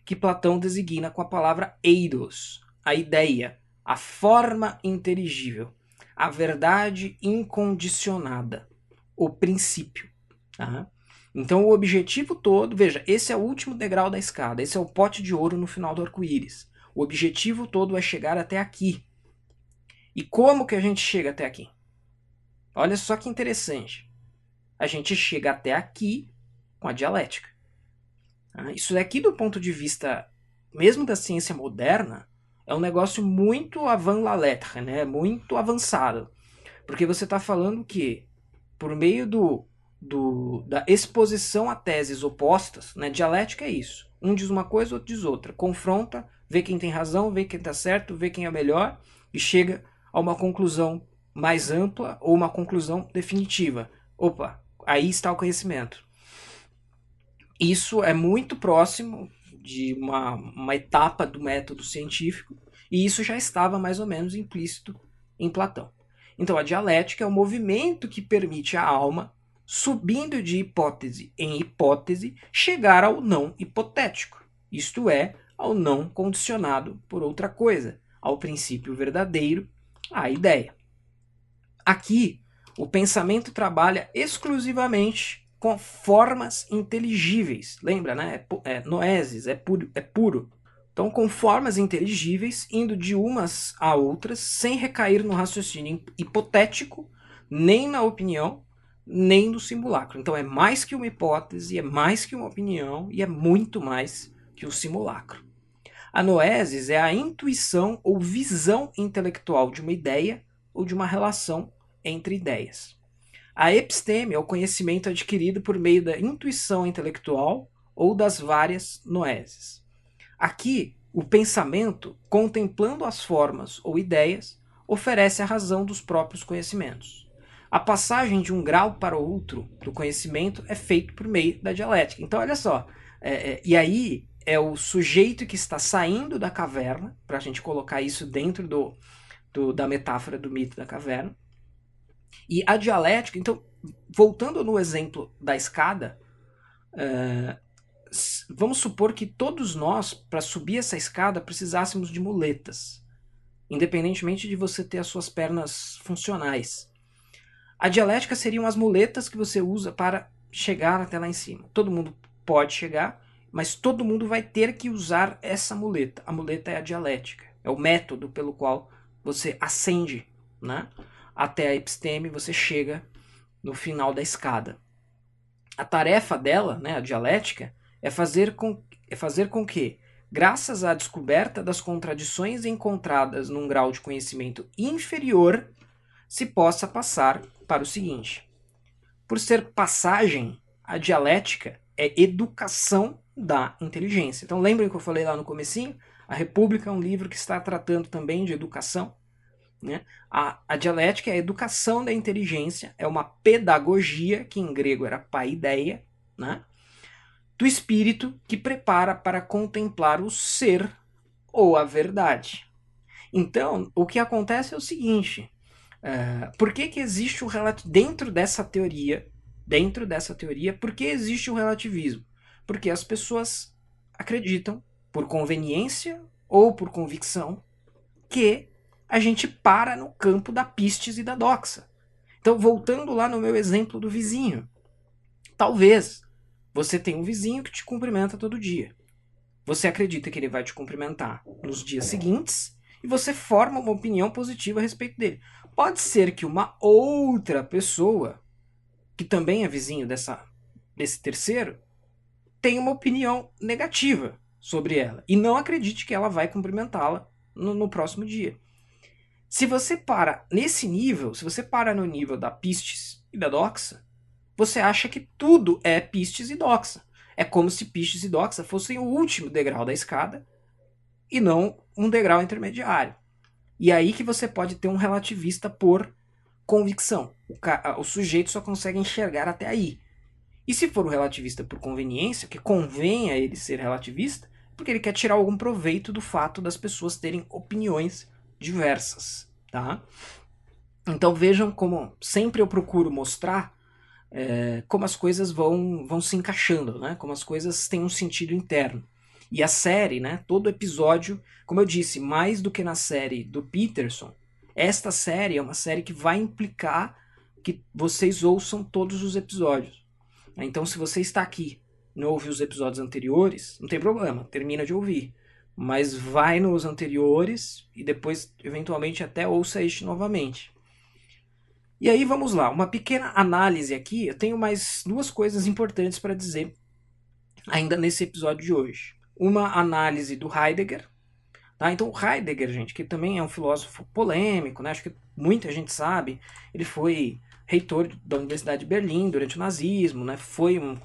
que Platão designa com a palavra eidos, a ideia, a forma inteligível, a verdade incondicionada, o princípio. Tá? Então, o objetivo todo, veja, esse é o último degrau da escada, esse é o pote de ouro no final do arco-íris. O objetivo todo é chegar até aqui. E como que a gente chega até aqui? Olha só que interessante a gente chega até aqui com a dialética. Ah, isso daqui, do ponto de vista mesmo da ciência moderna, é um negócio muito avant la lettre, né? muito avançado. Porque você está falando que, por meio do, do, da exposição a teses opostas, né? dialética é isso. Um diz uma coisa, outro diz outra. Confronta, vê quem tem razão, vê quem está certo, vê quem é melhor e chega a uma conclusão mais ampla ou uma conclusão definitiva. Opa, aí está o conhecimento. Isso é muito próximo de uma, uma etapa do método científico, e isso já estava mais ou menos implícito em Platão. Então, a dialética é o movimento que permite à alma, subindo de hipótese em hipótese, chegar ao não hipotético, isto é, ao não condicionado por outra coisa, ao princípio verdadeiro, à ideia. Aqui, o pensamento trabalha exclusivamente com formas inteligíveis. Lembra, né? É, é noesis, é puro, é puro. Então, com formas inteligíveis, indo de umas a outras, sem recair no raciocínio hipotético, nem na opinião, nem no simulacro. Então, é mais que uma hipótese, é mais que uma opinião e é muito mais que o simulacro. A noesis é a intuição ou visão intelectual de uma ideia ou de uma relação entre ideias. A episteme é o conhecimento adquirido por meio da intuição intelectual ou das várias noeses. Aqui, o pensamento, contemplando as formas ou ideias, oferece a razão dos próprios conhecimentos. A passagem de um grau para outro do conhecimento é feito por meio da dialética. Então, olha só. É, é, e aí é o sujeito que está saindo da caverna, para a gente colocar isso dentro do, do, da metáfora do mito da caverna. E a dialética, então, voltando no exemplo da escada, uh, vamos supor que todos nós, para subir essa escada, precisássemos de muletas, independentemente de você ter as suas pernas funcionais. A dialética seriam as muletas que você usa para chegar até lá em cima. Todo mundo pode chegar, mas todo mundo vai ter que usar essa muleta. A muleta é a dialética, é o método pelo qual você ascende né, até a episteme, você chega no final da escada. A tarefa dela, né, a dialética, é fazer com, é fazer com que, graças à descoberta das contradições encontradas num grau de conhecimento inferior, se possa passar para o seguinte. Por ser passagem, a dialética é educação da inteligência. Então lembrem que eu falei lá no comecinho? A República é um livro que está tratando também de educação. Né? A, a dialética é a educação da inteligência, é uma pedagogia, que em grego era paideia, né? do espírito que prepara para contemplar o ser ou a verdade. Então, o que acontece é o seguinte: uh, por que, que existe o relativismo dentro dessa teoria? Dentro dessa teoria, por que existe o relativismo? Porque as pessoas acreditam, por conveniência ou por convicção, que a gente para no campo da pistes e da doxa. Então, voltando lá no meu exemplo do vizinho, talvez você tem um vizinho que te cumprimenta todo dia. Você acredita que ele vai te cumprimentar nos dias seguintes e você forma uma opinião positiva a respeito dele. Pode ser que uma outra pessoa, que também é vizinho dessa, desse terceiro, tenha uma opinião negativa sobre ela e não acredite que ela vai cumprimentá-la no, no próximo dia. Se você para nesse nível, se você para no nível da pistes e da doxa, você acha que tudo é pistes e doxa. É como se pistes e doxa fossem o último degrau da escada e não um degrau intermediário. E é aí que você pode ter um relativista por convicção. O, o sujeito só consegue enxergar até aí. E se for um relativista por conveniência, que convém a ele ser relativista, porque ele quer tirar algum proveito do fato das pessoas terem opiniões diversas, tá? Então vejam como sempre eu procuro mostrar é, como as coisas vão, vão se encaixando, né? como as coisas têm um sentido interno. E a série, né, todo episódio, como eu disse, mais do que na série do Peterson, esta série é uma série que vai implicar que vocês ouçam todos os episódios. Então, se você está aqui não ouviu os episódios anteriores, não tem problema, termina de ouvir. Mas vai nos anteriores e depois, eventualmente, até ouça este novamente. E aí vamos lá, uma pequena análise aqui. Eu tenho mais duas coisas importantes para dizer ainda nesse episódio de hoje. Uma análise do Heidegger. Tá? Então, Heidegger, gente, que também é um filósofo polêmico, né? acho que muita gente sabe, ele foi reitor da Universidade de Berlim durante o nazismo, né? foi um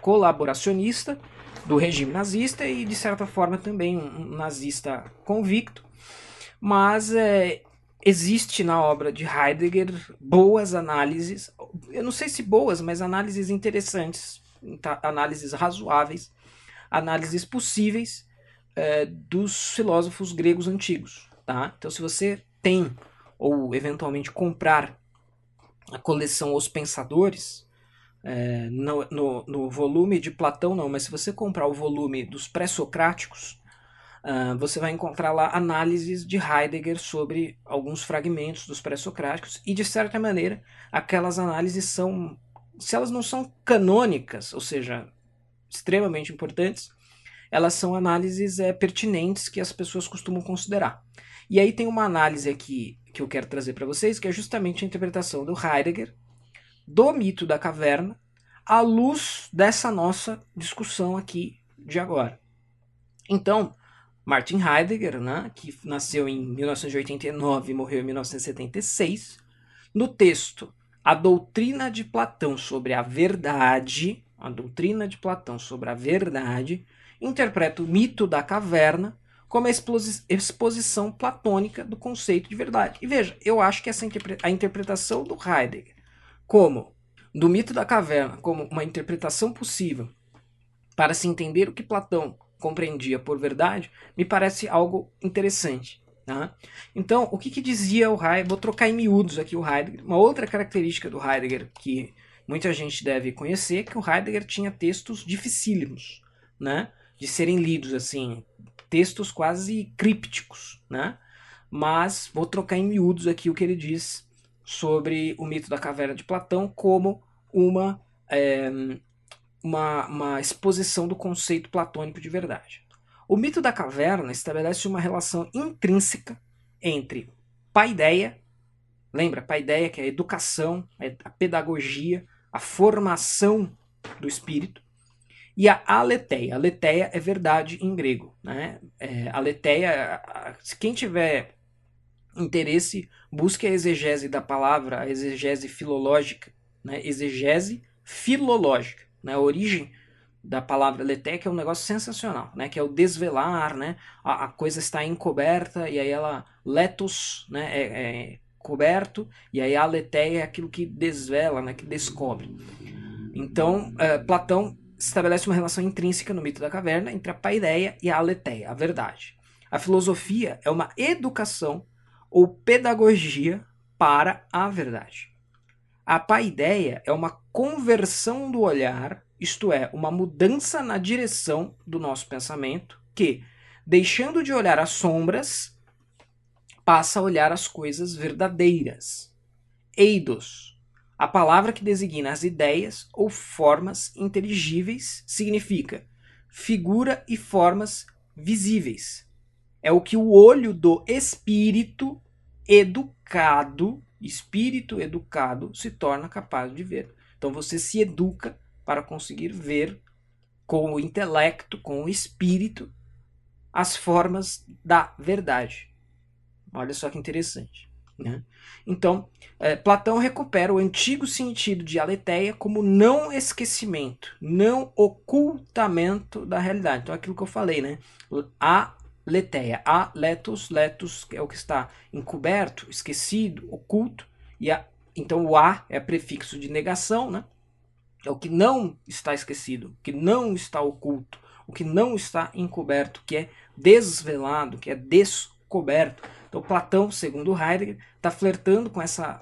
colaboracionista do regime nazista e, de certa forma, também um nazista convicto. Mas é, existe na obra de Heidegger boas análises, eu não sei se boas, mas análises interessantes, tá? análises razoáveis, análises possíveis é, dos filósofos gregos antigos. Tá? Então, se você tem ou eventualmente comprar a coleção Os Pensadores, é, no, no, no volume de Platão não, mas se você comprar o volume dos pré-socráticos, Uh, você vai encontrar lá análises de Heidegger sobre alguns fragmentos dos pré-socráticos e de certa maneira aquelas análises são, se elas não são canônicas, ou seja, extremamente importantes, elas são análises é, pertinentes que as pessoas costumam considerar. E aí tem uma análise aqui que eu quero trazer para vocês, que é justamente a interpretação do Heidegger do mito da caverna à luz dessa nossa discussão aqui de agora. Então, Martin Heidegger, né, que nasceu em 1989 e morreu em 1976, no texto A Doutrina de Platão sobre a Verdade, a doutrina de Platão sobre a verdade, interpreta o mito da caverna como a exposição platônica do conceito de verdade. E veja, eu acho que essa a interpretação do Heidegger como do mito da caverna como uma interpretação possível para se entender o que Platão compreendia por verdade, me parece algo interessante. Tá? Então, o que, que dizia o Heidegger? Vou trocar em miúdos aqui o Heidegger. Uma outra característica do Heidegger que muita gente deve conhecer é que o Heidegger tinha textos dificílimos, né? de serem lidos, assim, textos quase crípticos, né? Mas vou trocar em miúdos aqui o que ele diz sobre o mito da caverna de Platão como uma, é, uma, uma exposição do conceito platônico de verdade. O mito da caverna estabelece uma relação intrínseca entre paideia, lembra, paideia que é a educação, a pedagogia, a formação do espírito, e a aletheia. Aletheia é verdade em grego. Né? É, aletheia, quem tiver interesse, busque a exegese da palavra, a exegese filológica, né? exegese filológica. Né? A origem da palavra aletheia que é um negócio sensacional, né? que é o desvelar, né? a, a coisa está encoberta e aí ela, letos, né? é, é coberto, e aí a aletheia é aquilo que desvela, né? que descobre. Então, é, Platão estabelece uma relação intrínseca no mito da caverna entre a paideia e a aletheia, a verdade. A filosofia é uma educação ou pedagogia para a verdade. A paideia é uma conversão do olhar, isto é, uma mudança na direção do nosso pensamento que, deixando de olhar as sombras, passa a olhar as coisas verdadeiras. Eidos a palavra que designa as ideias ou formas inteligíveis significa figura e formas visíveis. É o que o olho do espírito educado, espírito educado, se torna capaz de ver. Então você se educa para conseguir ver com o intelecto, com o espírito, as formas da verdade. Olha só que interessante. Né? Então, é, Platão recupera o antigo sentido de aletheia como não esquecimento, não ocultamento da realidade. Então, aquilo que eu falei, né? A leteia, a letos, letos é o que está encoberto, esquecido, oculto, e a, então o a é prefixo de negação, né? É o que não está esquecido, o que não está oculto, o que não está encoberto, que é desvelado, que é descoberto. Então, Platão, segundo Heidegger, está flertando com essa,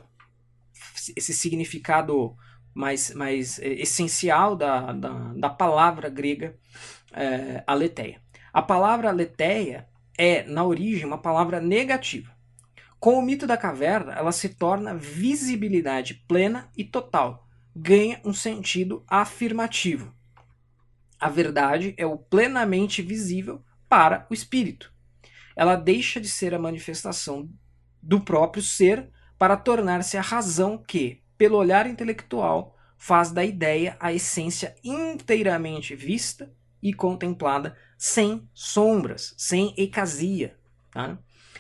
esse significado mais, mais eh, essencial da, da, da palavra grega é, aletheia. A palavra aletheia é, na origem, uma palavra negativa. Com o mito da caverna, ela se torna visibilidade plena e total, ganha um sentido afirmativo. A verdade é o plenamente visível para o espírito ela deixa de ser a manifestação do próprio ser para tornar-se a razão que, pelo olhar intelectual, faz da ideia a essência inteiramente vista e contemplada sem sombras, sem ecasia. Tá?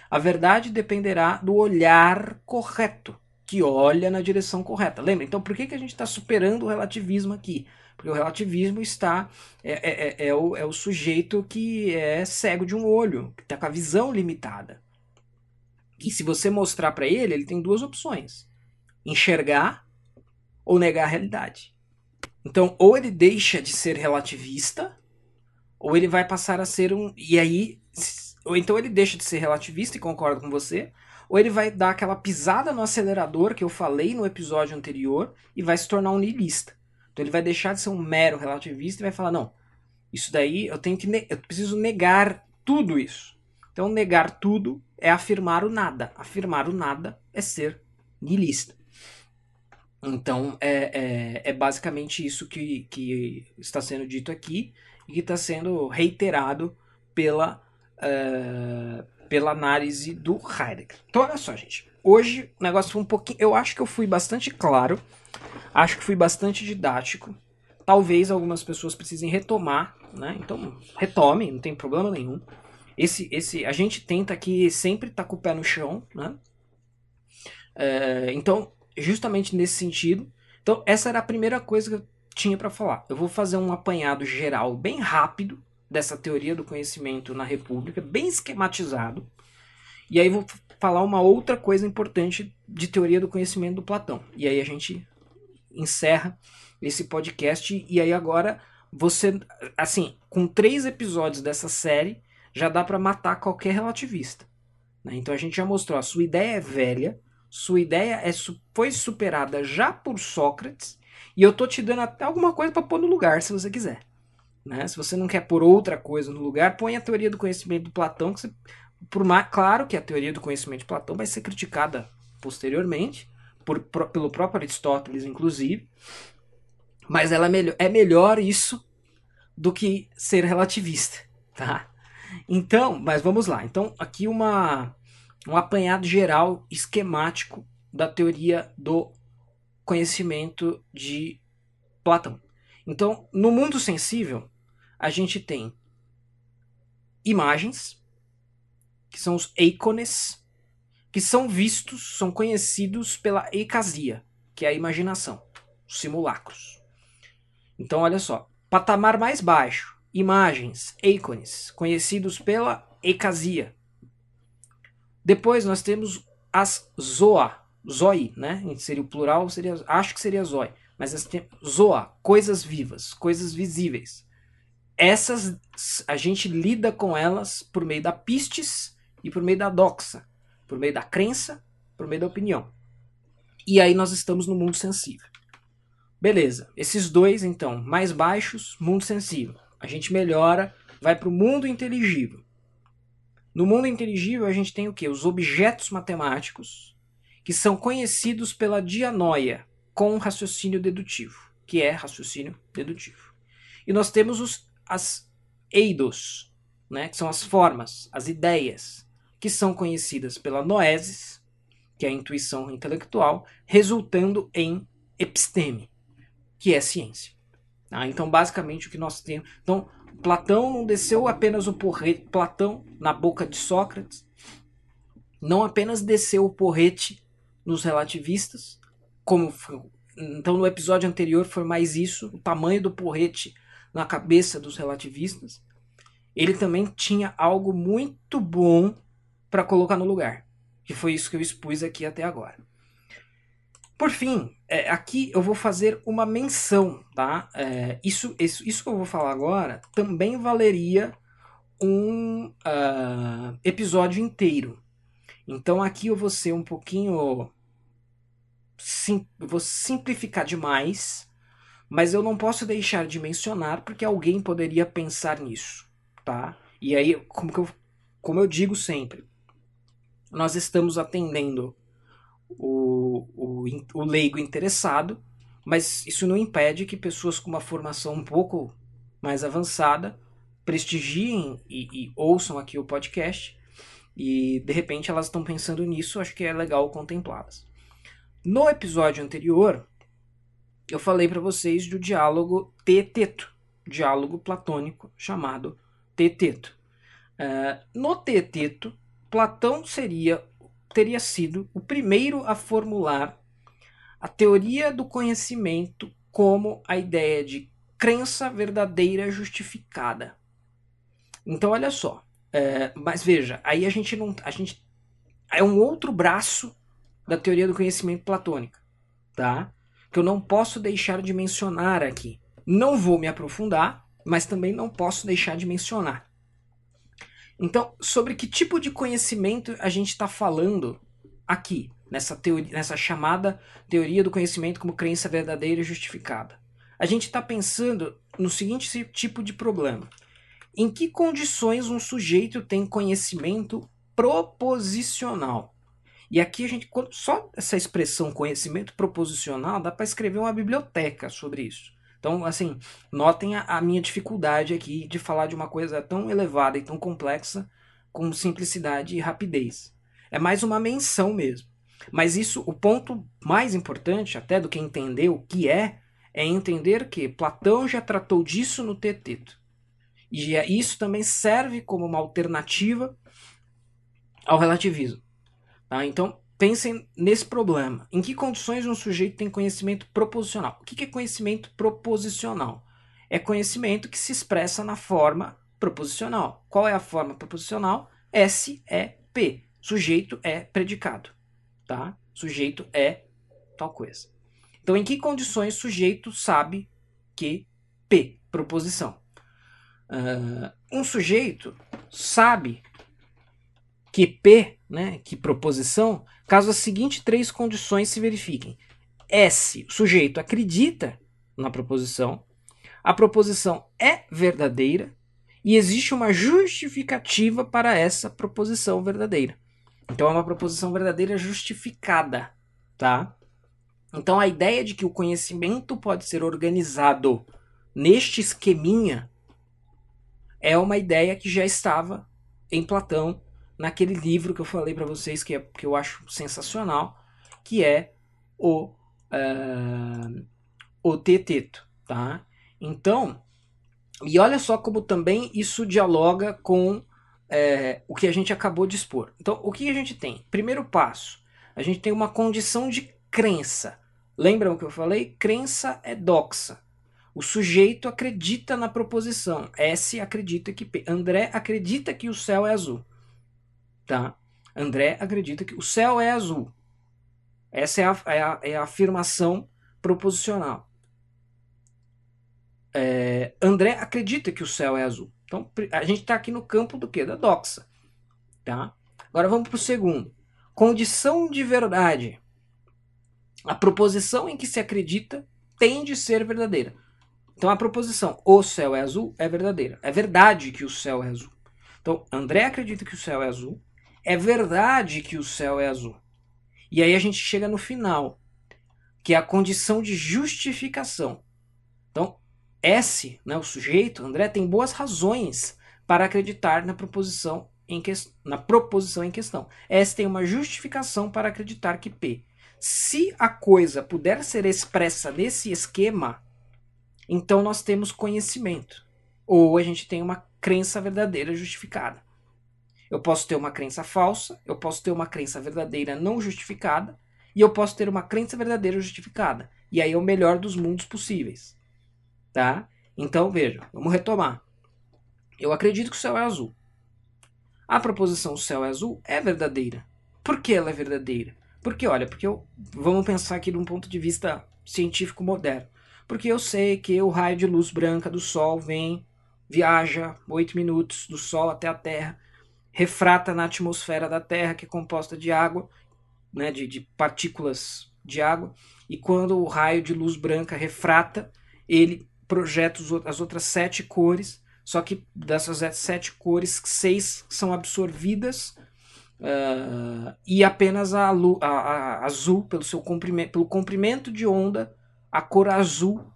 A verdade dependerá do olhar correto, que olha na direção correta. Lembra? Então, por que, que a gente está superando o relativismo aqui? Porque o relativismo está. É, é, é, é, o, é o sujeito que é cego de um olho, que está com a visão limitada. E se você mostrar para ele, ele tem duas opções: enxergar ou negar a realidade. Então, ou ele deixa de ser relativista, ou ele vai passar a ser um. E aí. Ou então ele deixa de ser relativista e concorda com você, ou ele vai dar aquela pisada no acelerador que eu falei no episódio anterior e vai se tornar um niilista. Então ele vai deixar de ser um mero relativista e vai falar: não, isso daí eu tenho que. Eu preciso negar tudo isso. Então, negar tudo é afirmar o nada. Afirmar o nada é ser niilista. Então, é, é, é basicamente isso que, que está sendo dito aqui. e que está sendo reiterado pela, uh, pela análise do Heidegger. Então, olha só, gente. Hoje o negócio foi um pouquinho. Eu acho que eu fui bastante claro, acho que fui bastante didático. Talvez algumas pessoas precisem retomar, né? Então, retome, não tem problema nenhum. Esse, esse, a gente tenta aqui sempre estar tá com o pé no chão, né? É, então, justamente nesse sentido. Então, essa era a primeira coisa que eu tinha para falar. Eu vou fazer um apanhado geral bem rápido dessa teoria do conhecimento na República, bem esquematizado. E aí vou falar uma outra coisa importante de teoria do conhecimento do Platão. E aí a gente encerra esse podcast. E aí agora você, assim, com três episódios dessa série, já dá para matar qualquer relativista. Né? Então a gente já mostrou, a sua ideia é velha, sua ideia é, foi superada já por Sócrates, e eu tô te dando até alguma coisa para pôr no lugar, se você quiser. Né? Se você não quer pôr outra coisa no lugar, põe a teoria do conhecimento do Platão, que você, por mais, claro que a teoria do conhecimento de Platão vai ser criticada posteriormente, por, por, pelo próprio Aristóteles, inclusive, mas ela é melhor, é melhor isso do que ser relativista, tá? Então, mas vamos lá. Então, aqui uma um apanhado geral esquemático da teoria do conhecimento de Platão. Então, no mundo sensível, a gente tem imagens, que são os ícones, que são vistos, são conhecidos pela ecasia, que é a imaginação, os simulacros. Então, olha só, patamar mais baixo, imagens, ícones, conhecidos pela ecasia, depois nós temos as zoa, zoi, né? Seria o plural, seria, acho que seria zoi. Mas temos zoa, coisas vivas, coisas visíveis. Essas a gente lida com elas por meio da pistes e por meio da doxa, por meio da crença, por meio da opinião. E aí nós estamos no mundo sensível. Beleza, esses dois então, mais baixos, mundo sensível. A gente melhora, vai para o mundo inteligível. No mundo inteligível, a gente tem o que? Os objetos matemáticos, que são conhecidos pela dianoia, com raciocínio dedutivo, que é raciocínio dedutivo. E nós temos os, as eidos, né, que são as formas, as ideias, que são conhecidas pela noesis, que é a intuição intelectual, resultando em episteme, que é ciência. Ah, então, basicamente, o que nós temos. Então, Platão não desceu apenas o porrete, Platão na boca de Sócrates, não apenas desceu o porrete nos relativistas, como foi, então no episódio anterior foi mais isso, o tamanho do porrete na cabeça dos relativistas. Ele também tinha algo muito bom para colocar no lugar, que foi isso que eu expus aqui até agora. Por fim, é, aqui eu vou fazer uma menção, tá? É, isso, isso, isso que eu vou falar agora também valeria um uh, episódio inteiro. Então aqui eu vou ser um pouquinho. Sim, vou simplificar demais, mas eu não posso deixar de mencionar porque alguém poderia pensar nisso, tá? E aí, como, eu, como eu digo sempre, nós estamos atendendo o, o, o leigo interessado, mas isso não impede que pessoas com uma formação um pouco mais avançada prestigiem e, e, ouçam aqui o podcast e de repente elas estão pensando nisso, acho que é legal contemplá-las. No episódio anterior, eu falei para vocês do diálogo teteto, diálogo platônico chamado teteto. Uh, no teteto, Platão seria teria sido o primeiro a formular a teoria do conhecimento como a ideia de crença verdadeira justificada. Então, olha só. É, mas veja, aí a gente não. A gente, é um outro braço da teoria do conhecimento platônica, tá? Que eu não posso deixar de mencionar aqui. Não vou me aprofundar, mas também não posso deixar de mencionar. Então, sobre que tipo de conhecimento a gente está falando aqui, nessa, teoria, nessa chamada teoria do conhecimento como crença verdadeira e justificada? A gente está pensando no seguinte tipo de problema: em que condições um sujeito tem conhecimento proposicional? E aqui a gente, só essa expressão conhecimento proposicional, dá para escrever uma biblioteca sobre isso. Então, assim, notem a, a minha dificuldade aqui de falar de uma coisa tão elevada e tão complexa com simplicidade e rapidez. É mais uma menção mesmo. Mas isso, o ponto mais importante, até do que entender o que é, é entender que Platão já tratou disso no Teteto. E é, isso também serve como uma alternativa ao relativismo. Tá? Então, pensem nesse problema. Em que condições um sujeito tem conhecimento proposicional? O que é conhecimento proposicional? É conhecimento que se expressa na forma proposicional. Qual é a forma proposicional? S é P. Sujeito é predicado. Tá? Sujeito é tal coisa. Então, em que condições sujeito sabe que P, proposição? Uh, um sujeito sabe que P, né, que proposição, caso as seguintes três condições se verifiquem. S, o sujeito acredita na proposição, a proposição é verdadeira e existe uma justificativa para essa proposição verdadeira. Então é uma proposição verdadeira justificada, tá? Então a ideia de que o conhecimento pode ser organizado neste esqueminha é uma ideia que já estava em Platão naquele livro que eu falei para vocês que, é, que eu acho sensacional, que é o uh, o Teteto, tá? Então, e olha só como também isso dialoga com é, o que a gente acabou de expor. Então, o que a gente tem? Primeiro passo, a gente tem uma condição de crença. Lembram o que eu falei? Crença é doxa. O sujeito acredita na proposição. S acredita que P. André acredita que o céu é azul. Tá? André acredita que o céu é azul. Essa é a, é a, é a afirmação proposicional. É, André acredita que o céu é azul. Então a gente está aqui no campo do que? Da doxa. Tá? Agora vamos para o segundo. Condição de verdade. A proposição em que se acredita tem de ser verdadeira. Então a proposição o céu é azul é verdadeira. É verdade que o céu é azul. Então André acredita que o céu é azul. É verdade que o céu é azul. E aí a gente chega no final, que é a condição de justificação. Então S, né, o sujeito, André, tem boas razões para acreditar na proposição em, que, na proposição em questão. S tem uma justificação para acreditar que P. Se a coisa puder ser expressa nesse esquema, então nós temos conhecimento. Ou a gente tem uma crença verdadeira justificada. Eu posso ter uma crença falsa, eu posso ter uma crença verdadeira não justificada, e eu posso ter uma crença verdadeira justificada. E aí é o melhor dos mundos possíveis. Tá? Então, veja, vamos retomar. Eu acredito que o céu é azul. A proposição o céu é azul é verdadeira. Por que ela é verdadeira? Porque, olha, porque eu, vamos pensar aqui de um ponto de vista científico moderno. Porque eu sei que o raio de luz branca do Sol vem, viaja 8 minutos do Sol até a Terra, refrata na atmosfera da Terra, que é composta de água, né, de, de partículas de água, e quando o raio de luz branca refrata, ele projeta as outras sete cores, só que dessas sete cores, seis são absorvidas uh, e apenas a, a, a, azul, pelo, seu comprimento, pelo comprimento de onda, a cor azul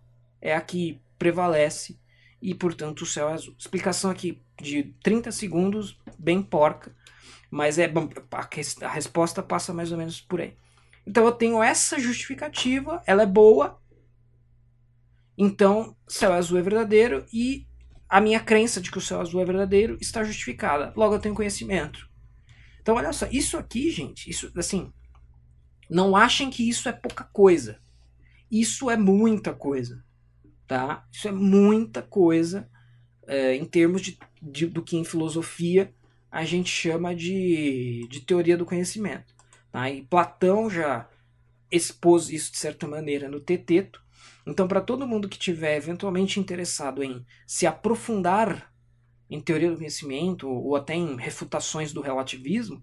é a que prevalece e, portanto, o céu é azul. Explicação aqui de 30 segundos, bem porca, mas é a, a resposta passa mais ou menos por aí. Então eu tenho essa justificativa, ela é boa, então, céu azul é verdadeiro e a minha crença de que o céu azul é verdadeiro está justificada. Logo eu tenho conhecimento. Então, olha só, isso aqui, gente, isso assim, não achem que isso é pouca coisa. Isso é muita coisa, tá? Isso é muita coisa é, em termos de, de, do que em filosofia a gente chama de, de teoria do conhecimento. Tá? E Platão já expôs isso de certa maneira no Teteto, então, para todo mundo que tiver eventualmente interessado em se aprofundar em teoria do conhecimento ou até em refutações do relativismo,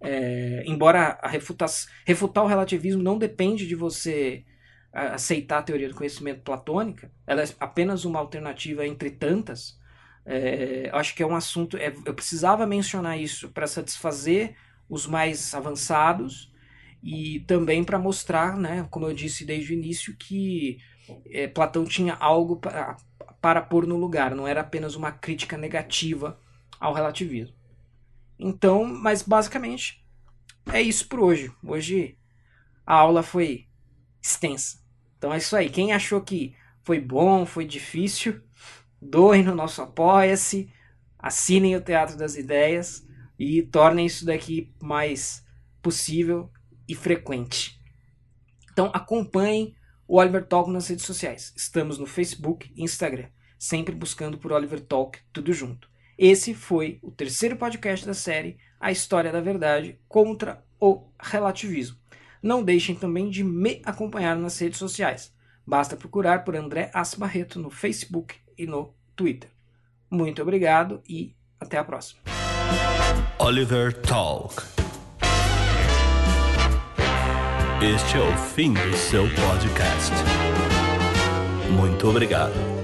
é, embora a refuta refutar o relativismo não depende de você aceitar a teoria do conhecimento platônica, ela é apenas uma alternativa entre tantas. É, acho que é um assunto. É, eu precisava mencionar isso para satisfazer os mais avançados e também para mostrar, né, como eu disse desde o início, que é, Platão tinha algo para, para pôr no lugar, não era apenas uma crítica negativa ao relativismo. Então, mas basicamente é isso por hoje. Hoje a aula foi extensa. Então é isso aí. Quem achou que foi bom, foi difícil, doem no nosso Apoia-se, assinem o Teatro das Ideias e tornem isso daqui mais possível e frequente. Então acompanhem o Oliver Talk nas redes sociais. Estamos no Facebook e Instagram, sempre buscando por Oliver Talk tudo junto. Esse foi o terceiro podcast da série A História da Verdade contra o Relativismo. Não deixem também de me acompanhar nas redes sociais. Basta procurar por André As Barreto no Facebook e no Twitter. Muito obrigado e até a próxima. Oliver Talk. Este é o fim do seu podcast. Muito obrigado.